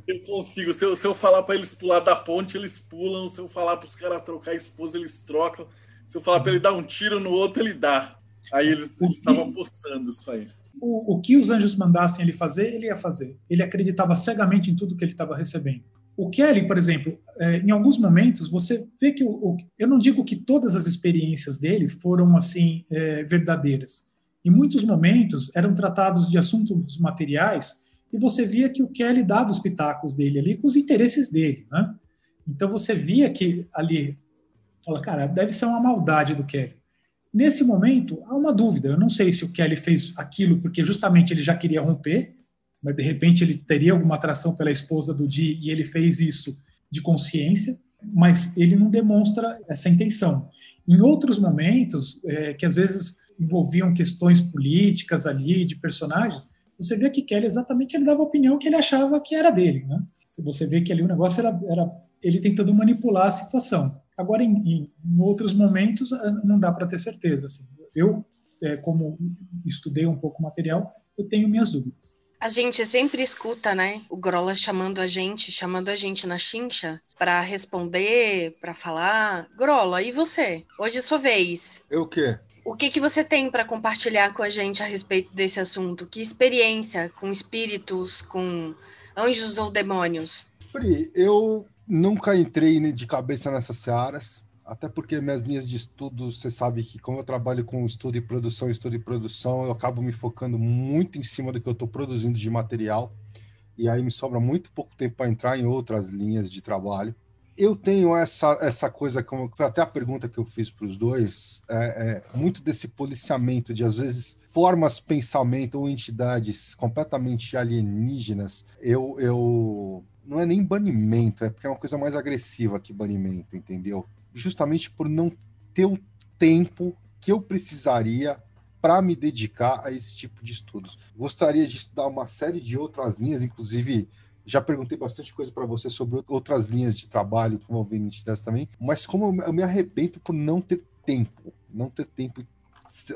Eu consigo. Se eu, se eu falar para eles pular da ponte, eles pulam. Se eu falar para os caras trocar esposa, eles trocam. Se eu falar para ele dar um tiro no outro, ele dá. Aí eles, eles estavam apostando isso aí. O, o, que os anjos mandassem ele fazer, ele ia fazer. Ele acreditava cegamente em tudo que ele estava recebendo. O Kelly, por exemplo, é, em alguns momentos você vê que o, o, eu não digo que todas as experiências dele foram assim é, verdadeiras. Em muitos momentos eram tratados de assuntos materiais e você via que o Kelly dava os pitacos dele ali com os interesses dele, né? Então você via que ali Fala, cara, deve ser uma maldade do Kelly. Nesse momento, há uma dúvida. Eu não sei se o Kelly fez aquilo porque justamente ele já queria romper, mas de repente ele teria alguma atração pela esposa do Di e ele fez isso de consciência, mas ele não demonstra essa intenção. Em outros momentos, é, que às vezes envolviam questões políticas ali, de personagens, você vê que Kelly exatamente ele dava a opinião que ele achava que era dele. Né? Você vê que ali o negócio era, era ele tentando manipular a situação. Agora, em, em, em outros momentos, eh, não dá para ter certeza. Assim. Eu, é, como estudei um pouco o material, eu tenho minhas dúvidas. A gente sempre escuta, né? O Grola chamando a gente, chamando a gente na chincha para responder, para falar. Grola, e você? Hoje é sua vez. Eu o quê? O que, que você tem para compartilhar com a gente a respeito desse assunto? Que experiência com espíritos, com anjos ou demônios? Pri, eu nunca entrei de cabeça nessas searas, até porque minhas linhas de estudo, você sabe que como eu trabalho com estudo e produção, estudo e produção, eu acabo me focando muito em cima do que eu estou produzindo de material, e aí me sobra muito pouco tempo para entrar em outras linhas de trabalho. Eu tenho essa, essa coisa, como foi até a pergunta que eu fiz para os dois, é, é, muito desse policiamento de, às vezes, formas, pensamento ou entidades completamente alienígenas. Eu, eu não é nem banimento, é porque é uma coisa mais agressiva que banimento, entendeu? justamente por não ter o tempo que eu precisaria para me dedicar a esse tipo de estudos. Gostaria de estudar uma série de outras linhas, inclusive já perguntei bastante coisa para você sobre outras linhas de trabalho vir entidades também, mas como eu me arrebento por não ter tempo, não ter tempo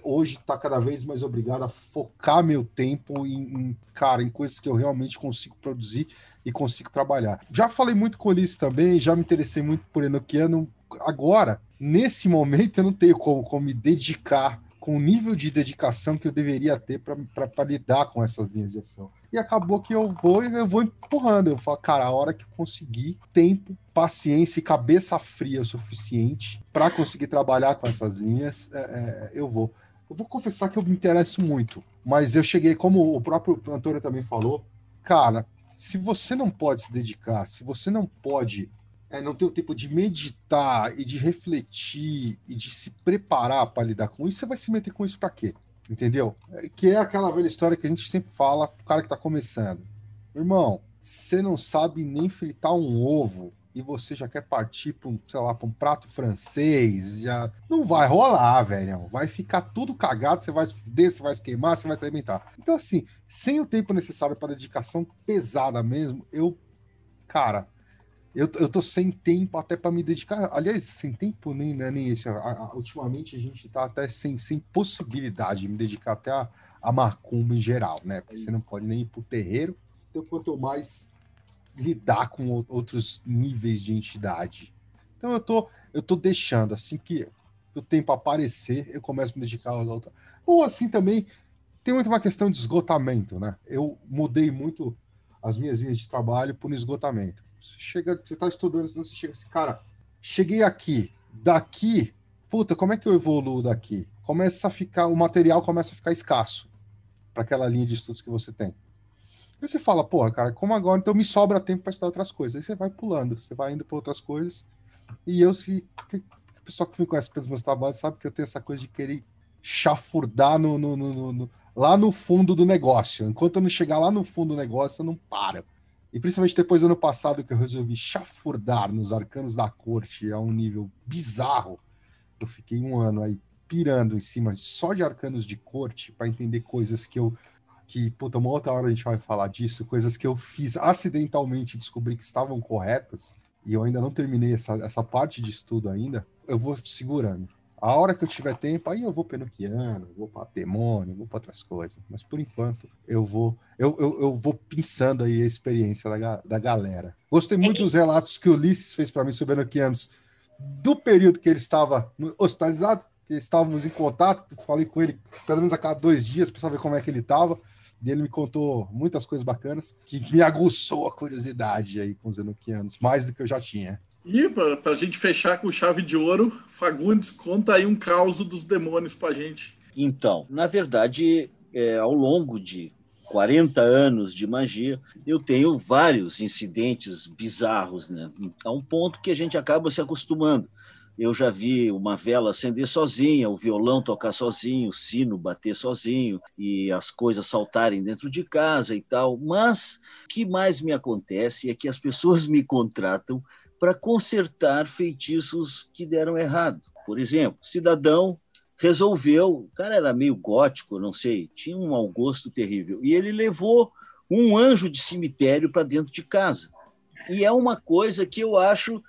hoje está cada vez mais obrigado a focar meu tempo em, em, cara, em coisas que eu realmente consigo produzir e consigo trabalhar. Já falei muito com eles também, já me interessei muito por Enochiano, agora, nesse momento, eu não tenho como, como me dedicar com o nível de dedicação que eu deveria ter para lidar com essas linhas de ação. E acabou que eu vou eu vou empurrando. Eu falo, cara, a hora que eu conseguir tempo, paciência e cabeça fria o suficiente para conseguir trabalhar com essas linhas, é, é, eu vou. Eu vou confessar que eu me interesso muito, mas eu cheguei, como o próprio Antônio também falou, cara, se você não pode se dedicar, se você não pode é, não ter o tempo de meditar e de refletir e de se preparar para lidar com isso, você vai se meter com isso para quê? Entendeu? É, que é aquela velha história que a gente sempre fala pro cara que está começando. Irmão, você não sabe nem fritar um ovo e você já quer partir para um, sei lá, para um prato francês, já não vai rolar, velho. Vai ficar tudo cagado, você vai se fuder, você vai se queimar, você vai se alimentar. Então assim, sem o tempo necessário para dedicação pesada mesmo, eu cara, eu, eu tô sem tempo até para me dedicar. Aliás, sem tempo nem, né, nem esse. A, a, ultimamente a gente tá até sem, sem possibilidade de me dedicar até a, a macumba em geral, né? Porque você não pode nem ir pro terreiro. Então, quanto mais lidar com outros níveis de entidade. Então, eu tô, eu tô deixando. Assim que o tempo aparecer, eu começo a me dedicar a outra. Ou assim também, tem muito uma questão de esgotamento, né? Eu mudei muito as minhas linhas de trabalho por esgotamento chega, você está estudando, você chega assim, cara, cheguei aqui, daqui, puta, como é que eu evoluo daqui? Começa a ficar, o material começa a ficar escasso para aquela linha de estudos que você tem. Aí você fala, porra, cara, como agora, então me sobra tempo para estudar outras coisas. Aí você vai pulando, você vai indo para outras coisas. E eu, se. O pessoal que me conhece pelos meus trabalhos sabe que eu tenho essa coisa de querer chafurdar no, no, no, no, lá no fundo do negócio. Enquanto eu não chegar lá no fundo do negócio, eu não paro. E principalmente depois do ano passado que eu resolvi chafurdar nos arcanos da corte a um nível bizarro, eu fiquei um ano aí pirando em cima só de arcanos de corte para entender coisas que eu que, puta, uma outra hora a gente vai falar disso, coisas que eu fiz acidentalmente descobri que estavam corretas, e eu ainda não terminei essa, essa parte de estudo ainda, eu vou segurando. A hora que eu tiver tempo, aí eu vou penoquiano, vou para demônio, vou para outras coisas. Mas por enquanto eu vou eu, eu, eu vou pensando aí a experiência da, da galera. Gostei muito é dos relatos que o Ulisses fez para mim sobre enoquianos do período que ele estava hospitalizado, que estávamos em contato. Falei com ele pelo menos a cada dois dias para saber como é que ele estava. E ele me contou muitas coisas bacanas que me aguçou a curiosidade aí com os enoquianos, mais do que eu já tinha. E para a gente fechar com chave de ouro, Fagundes, conta aí um caos dos demônios para a gente. Então, na verdade, é, ao longo de 40 anos de magia, eu tenho vários incidentes bizarros, né? A um ponto que a gente acaba se acostumando. Eu já vi uma vela acender sozinha, o violão tocar sozinho, o sino bater sozinho e as coisas saltarem dentro de casa e tal. Mas o que mais me acontece é que as pessoas me contratam para consertar feitiços que deram errado. Por exemplo, cidadão resolveu, o cara era meio gótico, não sei, tinha um mau gosto terrível, e ele levou um anjo de cemitério para dentro de casa. E é uma coisa que eu acho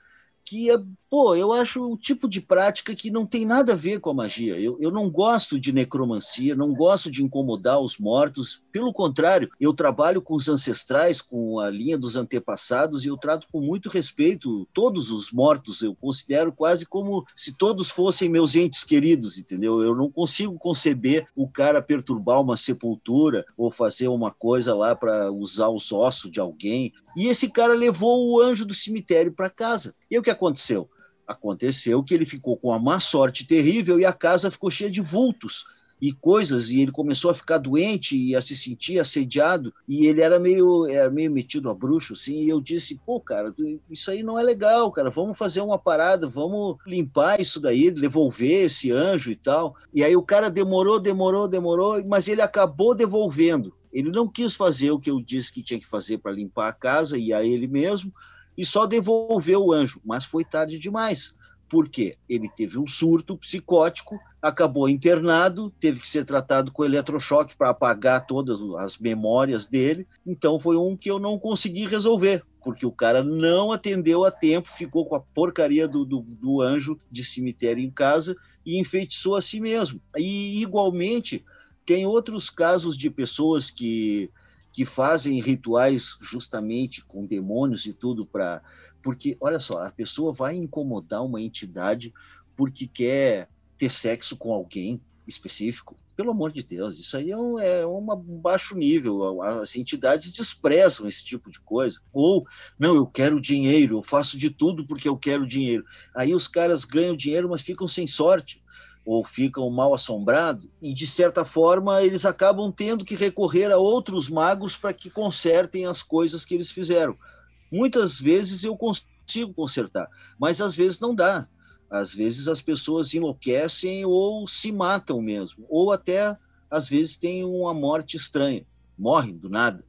que é pô, eu acho o tipo de prática que não tem nada a ver com a magia. Eu, eu não gosto de necromancia, não gosto de incomodar os mortos. Pelo contrário, eu trabalho com os ancestrais, com a linha dos antepassados, e eu trato com muito respeito todos os mortos. Eu considero quase como se todos fossem meus entes queridos, entendeu? Eu não consigo conceber o cara perturbar uma sepultura ou fazer uma coisa lá para usar os ossos de alguém. E esse cara levou o anjo do cemitério para casa. E o que aconteceu? Aconteceu que ele ficou com uma má sorte terrível e a casa ficou cheia de vultos e coisas, e ele começou a ficar doente e a se sentir assediado, e ele era meio, era meio metido a bruxo, assim, e eu disse, pô, cara, isso aí não é legal, cara, vamos fazer uma parada, vamos limpar isso daí, devolver esse anjo e tal. E aí o cara demorou, demorou, demorou, mas ele acabou devolvendo. Ele não quis fazer o que eu disse que tinha que fazer para limpar a casa e a ele mesmo, e só devolveu o anjo, mas foi tarde demais. Porque ele teve um surto psicótico, acabou internado, teve que ser tratado com eletrochoque para apagar todas as memórias dele. Então foi um que eu não consegui resolver, porque o cara não atendeu a tempo, ficou com a porcaria do, do, do anjo de cemitério em casa e enfeitiçou a si mesmo. E igualmente tem outros casos de pessoas que, que fazem rituais justamente com demônios e tudo para. Porque, olha só, a pessoa vai incomodar uma entidade porque quer ter sexo com alguém específico. Pelo amor de Deus, isso aí é um, é um baixo nível. As entidades desprezam esse tipo de coisa. Ou, não, eu quero dinheiro, eu faço de tudo porque eu quero dinheiro. Aí os caras ganham dinheiro, mas ficam sem sorte ou ficam mal assombrados, e de certa forma eles acabam tendo que recorrer a outros magos para que consertem as coisas que eles fizeram. Muitas vezes eu consigo consertar, mas às vezes não dá. Às vezes as pessoas enlouquecem ou se matam mesmo, ou até às vezes têm uma morte estranha, morrem do nada.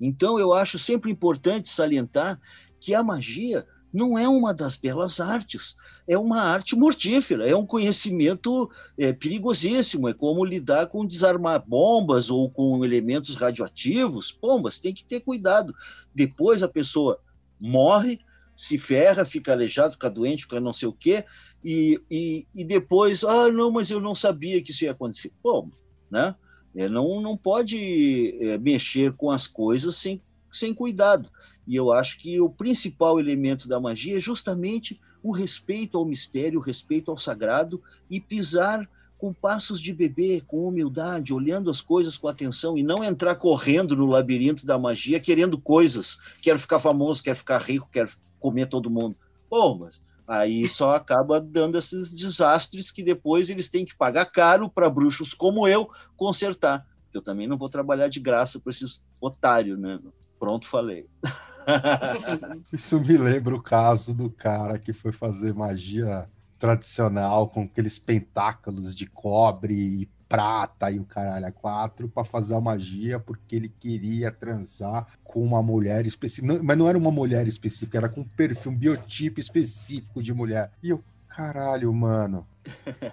Então eu acho sempre importante salientar que a magia não é uma das belas artes, é uma arte mortífera, é um conhecimento é, perigosíssimo, é como lidar com desarmar bombas ou com elementos radioativos. Bombas, tem que ter cuidado. Depois a pessoa morre, se ferra, fica aleijado, fica doente, fica não sei o quê, e, e, e depois, ah, não, mas eu não sabia que isso ia acontecer. Bom, né? É, não, não pode é, mexer com as coisas sem, sem cuidado. E eu acho que o principal elemento da magia é justamente o respeito ao mistério, o respeito ao sagrado e pisar com passos de bebê, com humildade, olhando as coisas com atenção e não entrar correndo no labirinto da magia querendo coisas. Quero ficar famoso, quero ficar rico, quero comer todo mundo. Pô, mas aí só acaba dando esses desastres que depois eles têm que pagar caro para bruxos como eu consertar. Eu também não vou trabalhar de graça para esses otários, né? Pronto, falei. <laughs> <laughs> Isso me lembra o caso do cara que foi fazer magia tradicional com aqueles pentáculos de cobre e prata e o caralho a quatro para fazer a magia porque ele queria transar com uma mulher específica, mas não era uma mulher específica, era com um perfil, um biotipo específico de mulher. E eu, caralho, mano,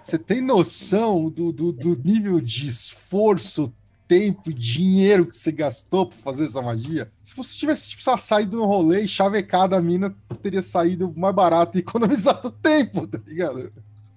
você tem noção do, do, do nível de esforço tempo e dinheiro que você gastou para fazer essa magia. Se você tivesse tipo, saído no rolê e chavecado a mina, teria saído mais barato e <laughs> economizado tempo, tá ligado?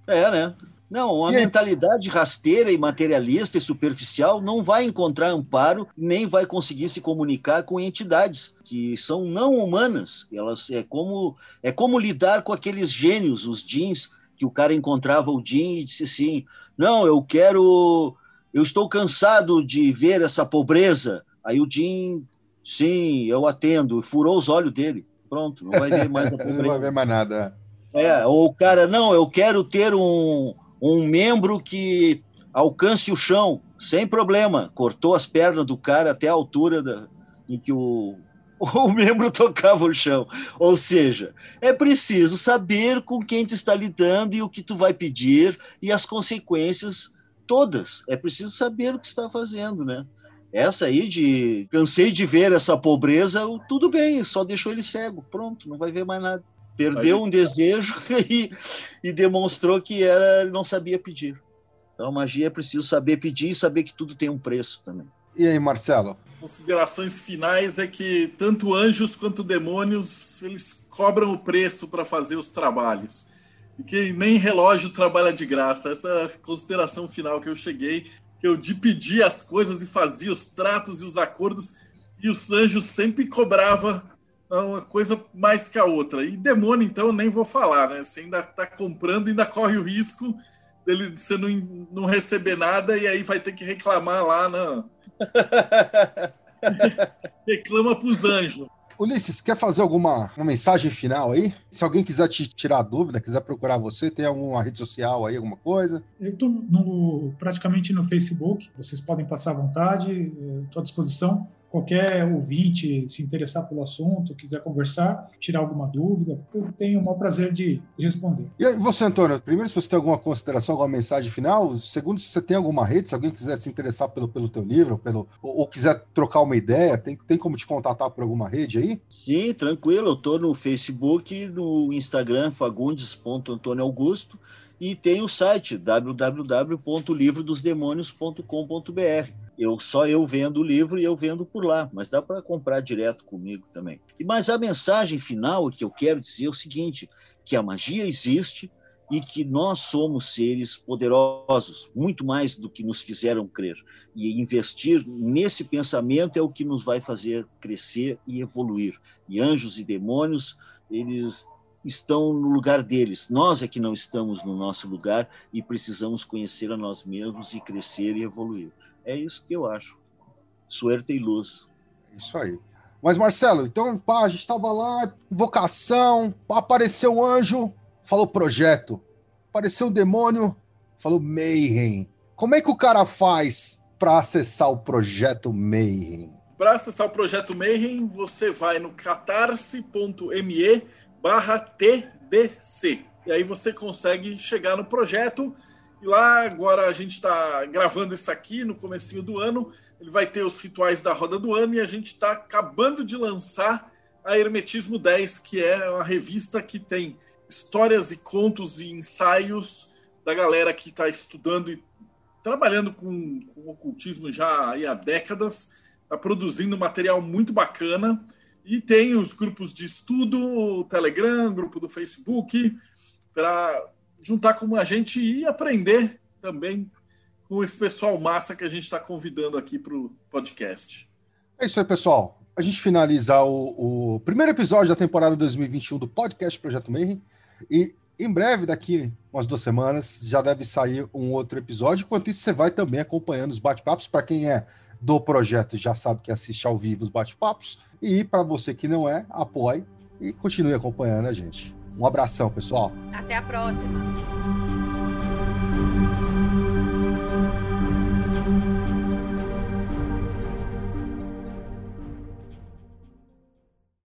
É, né? Não, uma e mentalidade rasteira e materialista e superficial não vai encontrar amparo, nem vai conseguir se comunicar com entidades que são não humanas. Elas é como é como lidar com aqueles gênios, os jeans, que o cara encontrava o Jin e disse assim: "Não, eu quero eu estou cansado de ver essa pobreza. Aí o Jim, sim, eu atendo, furou os olhos dele. Pronto, não vai ver mais a <laughs> pobreza. não vai ver mais nada. É, ou o cara, não, eu quero ter um, um membro que alcance o chão, sem problema. Cortou as pernas do cara até a altura da, em que o, <laughs> o membro tocava o chão. Ou seja, é preciso saber com quem tu está lidando e o que tu vai pedir e as consequências todas. É preciso saber o que está fazendo, né? Essa aí de cansei de ver essa pobreza, tudo bem, só deixou ele cego, pronto, não vai ver mais nada. Perdeu um desejo <laughs> e, e demonstrou que era não sabia pedir. Então, a magia é preciso saber pedir e saber que tudo tem um preço também. E aí, Marcelo? Considerações finais é que tanto anjos quanto demônios eles cobram o preço para fazer os trabalhos. Que nem relógio trabalha de graça. Essa é consideração final que eu cheguei, que eu de pedir as coisas e fazia os tratos e os acordos, e os anjos sempre cobrava uma coisa mais que a outra. E demônio, então, eu nem vou falar, né? Você ainda está comprando, ainda corre o risco dele você não, não receber nada e aí vai ter que reclamar lá na. <laughs> Reclama pros anjos. Ulisses, quer fazer alguma uma mensagem final aí? Se alguém quiser te tirar dúvida, quiser procurar você, tem alguma rede social aí, alguma coisa? Eu estou praticamente no Facebook, vocês podem passar à vontade, estou à disposição qualquer ouvinte se interessar pelo assunto, quiser conversar, tirar alguma dúvida, eu tenho o maior prazer de responder. E você, Antônio, primeiro, se você tem alguma consideração, alguma mensagem final, segundo, se você tem alguma rede, se alguém quiser se interessar pelo, pelo teu livro, pelo, ou, ou quiser trocar uma ideia, tem, tem como te contatar por alguma rede aí? Sim, tranquilo, eu estou no Facebook, no Instagram, fagundes.antônioaugusto, e tem o site www.livrodosdemônios.com.br eu só eu vendo o livro e eu vendo por lá, mas dá para comprar direto comigo também. E mas a mensagem final que eu quero dizer é o seguinte, que a magia existe e que nós somos seres poderosos, muito mais do que nos fizeram crer. E investir nesse pensamento é o que nos vai fazer crescer e evoluir. E anjos e demônios, eles estão no lugar deles. Nós é que não estamos no nosso lugar e precisamos conhecer a nós mesmos e crescer e evoluir. É isso que eu acho. Suerte e luz. Isso aí. Mas, Marcelo, então, pá, a gente estava lá, invocação, apareceu um anjo, falou projeto. Apareceu um demônio, falou Mayhem. Como é que o cara faz para acessar o projeto Mayhem? Para acessar o projeto Mayhem, você vai no catarse.me barra TDC. E aí você consegue chegar no projeto e lá agora a gente está gravando isso aqui no comecinho do ano. Ele vai ter os rituais da roda do ano e a gente está acabando de lançar a Hermetismo 10, que é uma revista que tem histórias e contos e ensaios da galera que está estudando e trabalhando com, com ocultismo já há décadas, está produzindo material muito bacana. E tem os grupos de estudo, o Telegram, grupo do Facebook, para juntar com a gente e aprender também com esse pessoal massa que a gente está convidando aqui para o podcast. É isso aí, pessoal. A gente finaliza o, o, primeiro episódio da temporada 2021 do podcast Projeto Mayhem. E em breve, daqui umas duas semanas, já deve sair um outro episódio. Enquanto isso, você vai também acompanhando os bate-papos. Para quem é do projeto, já sabe que assiste ao vivo os bate-papos. E para você que não é, apoie e continue acompanhando a gente. Um abração, pessoal. Até a próxima.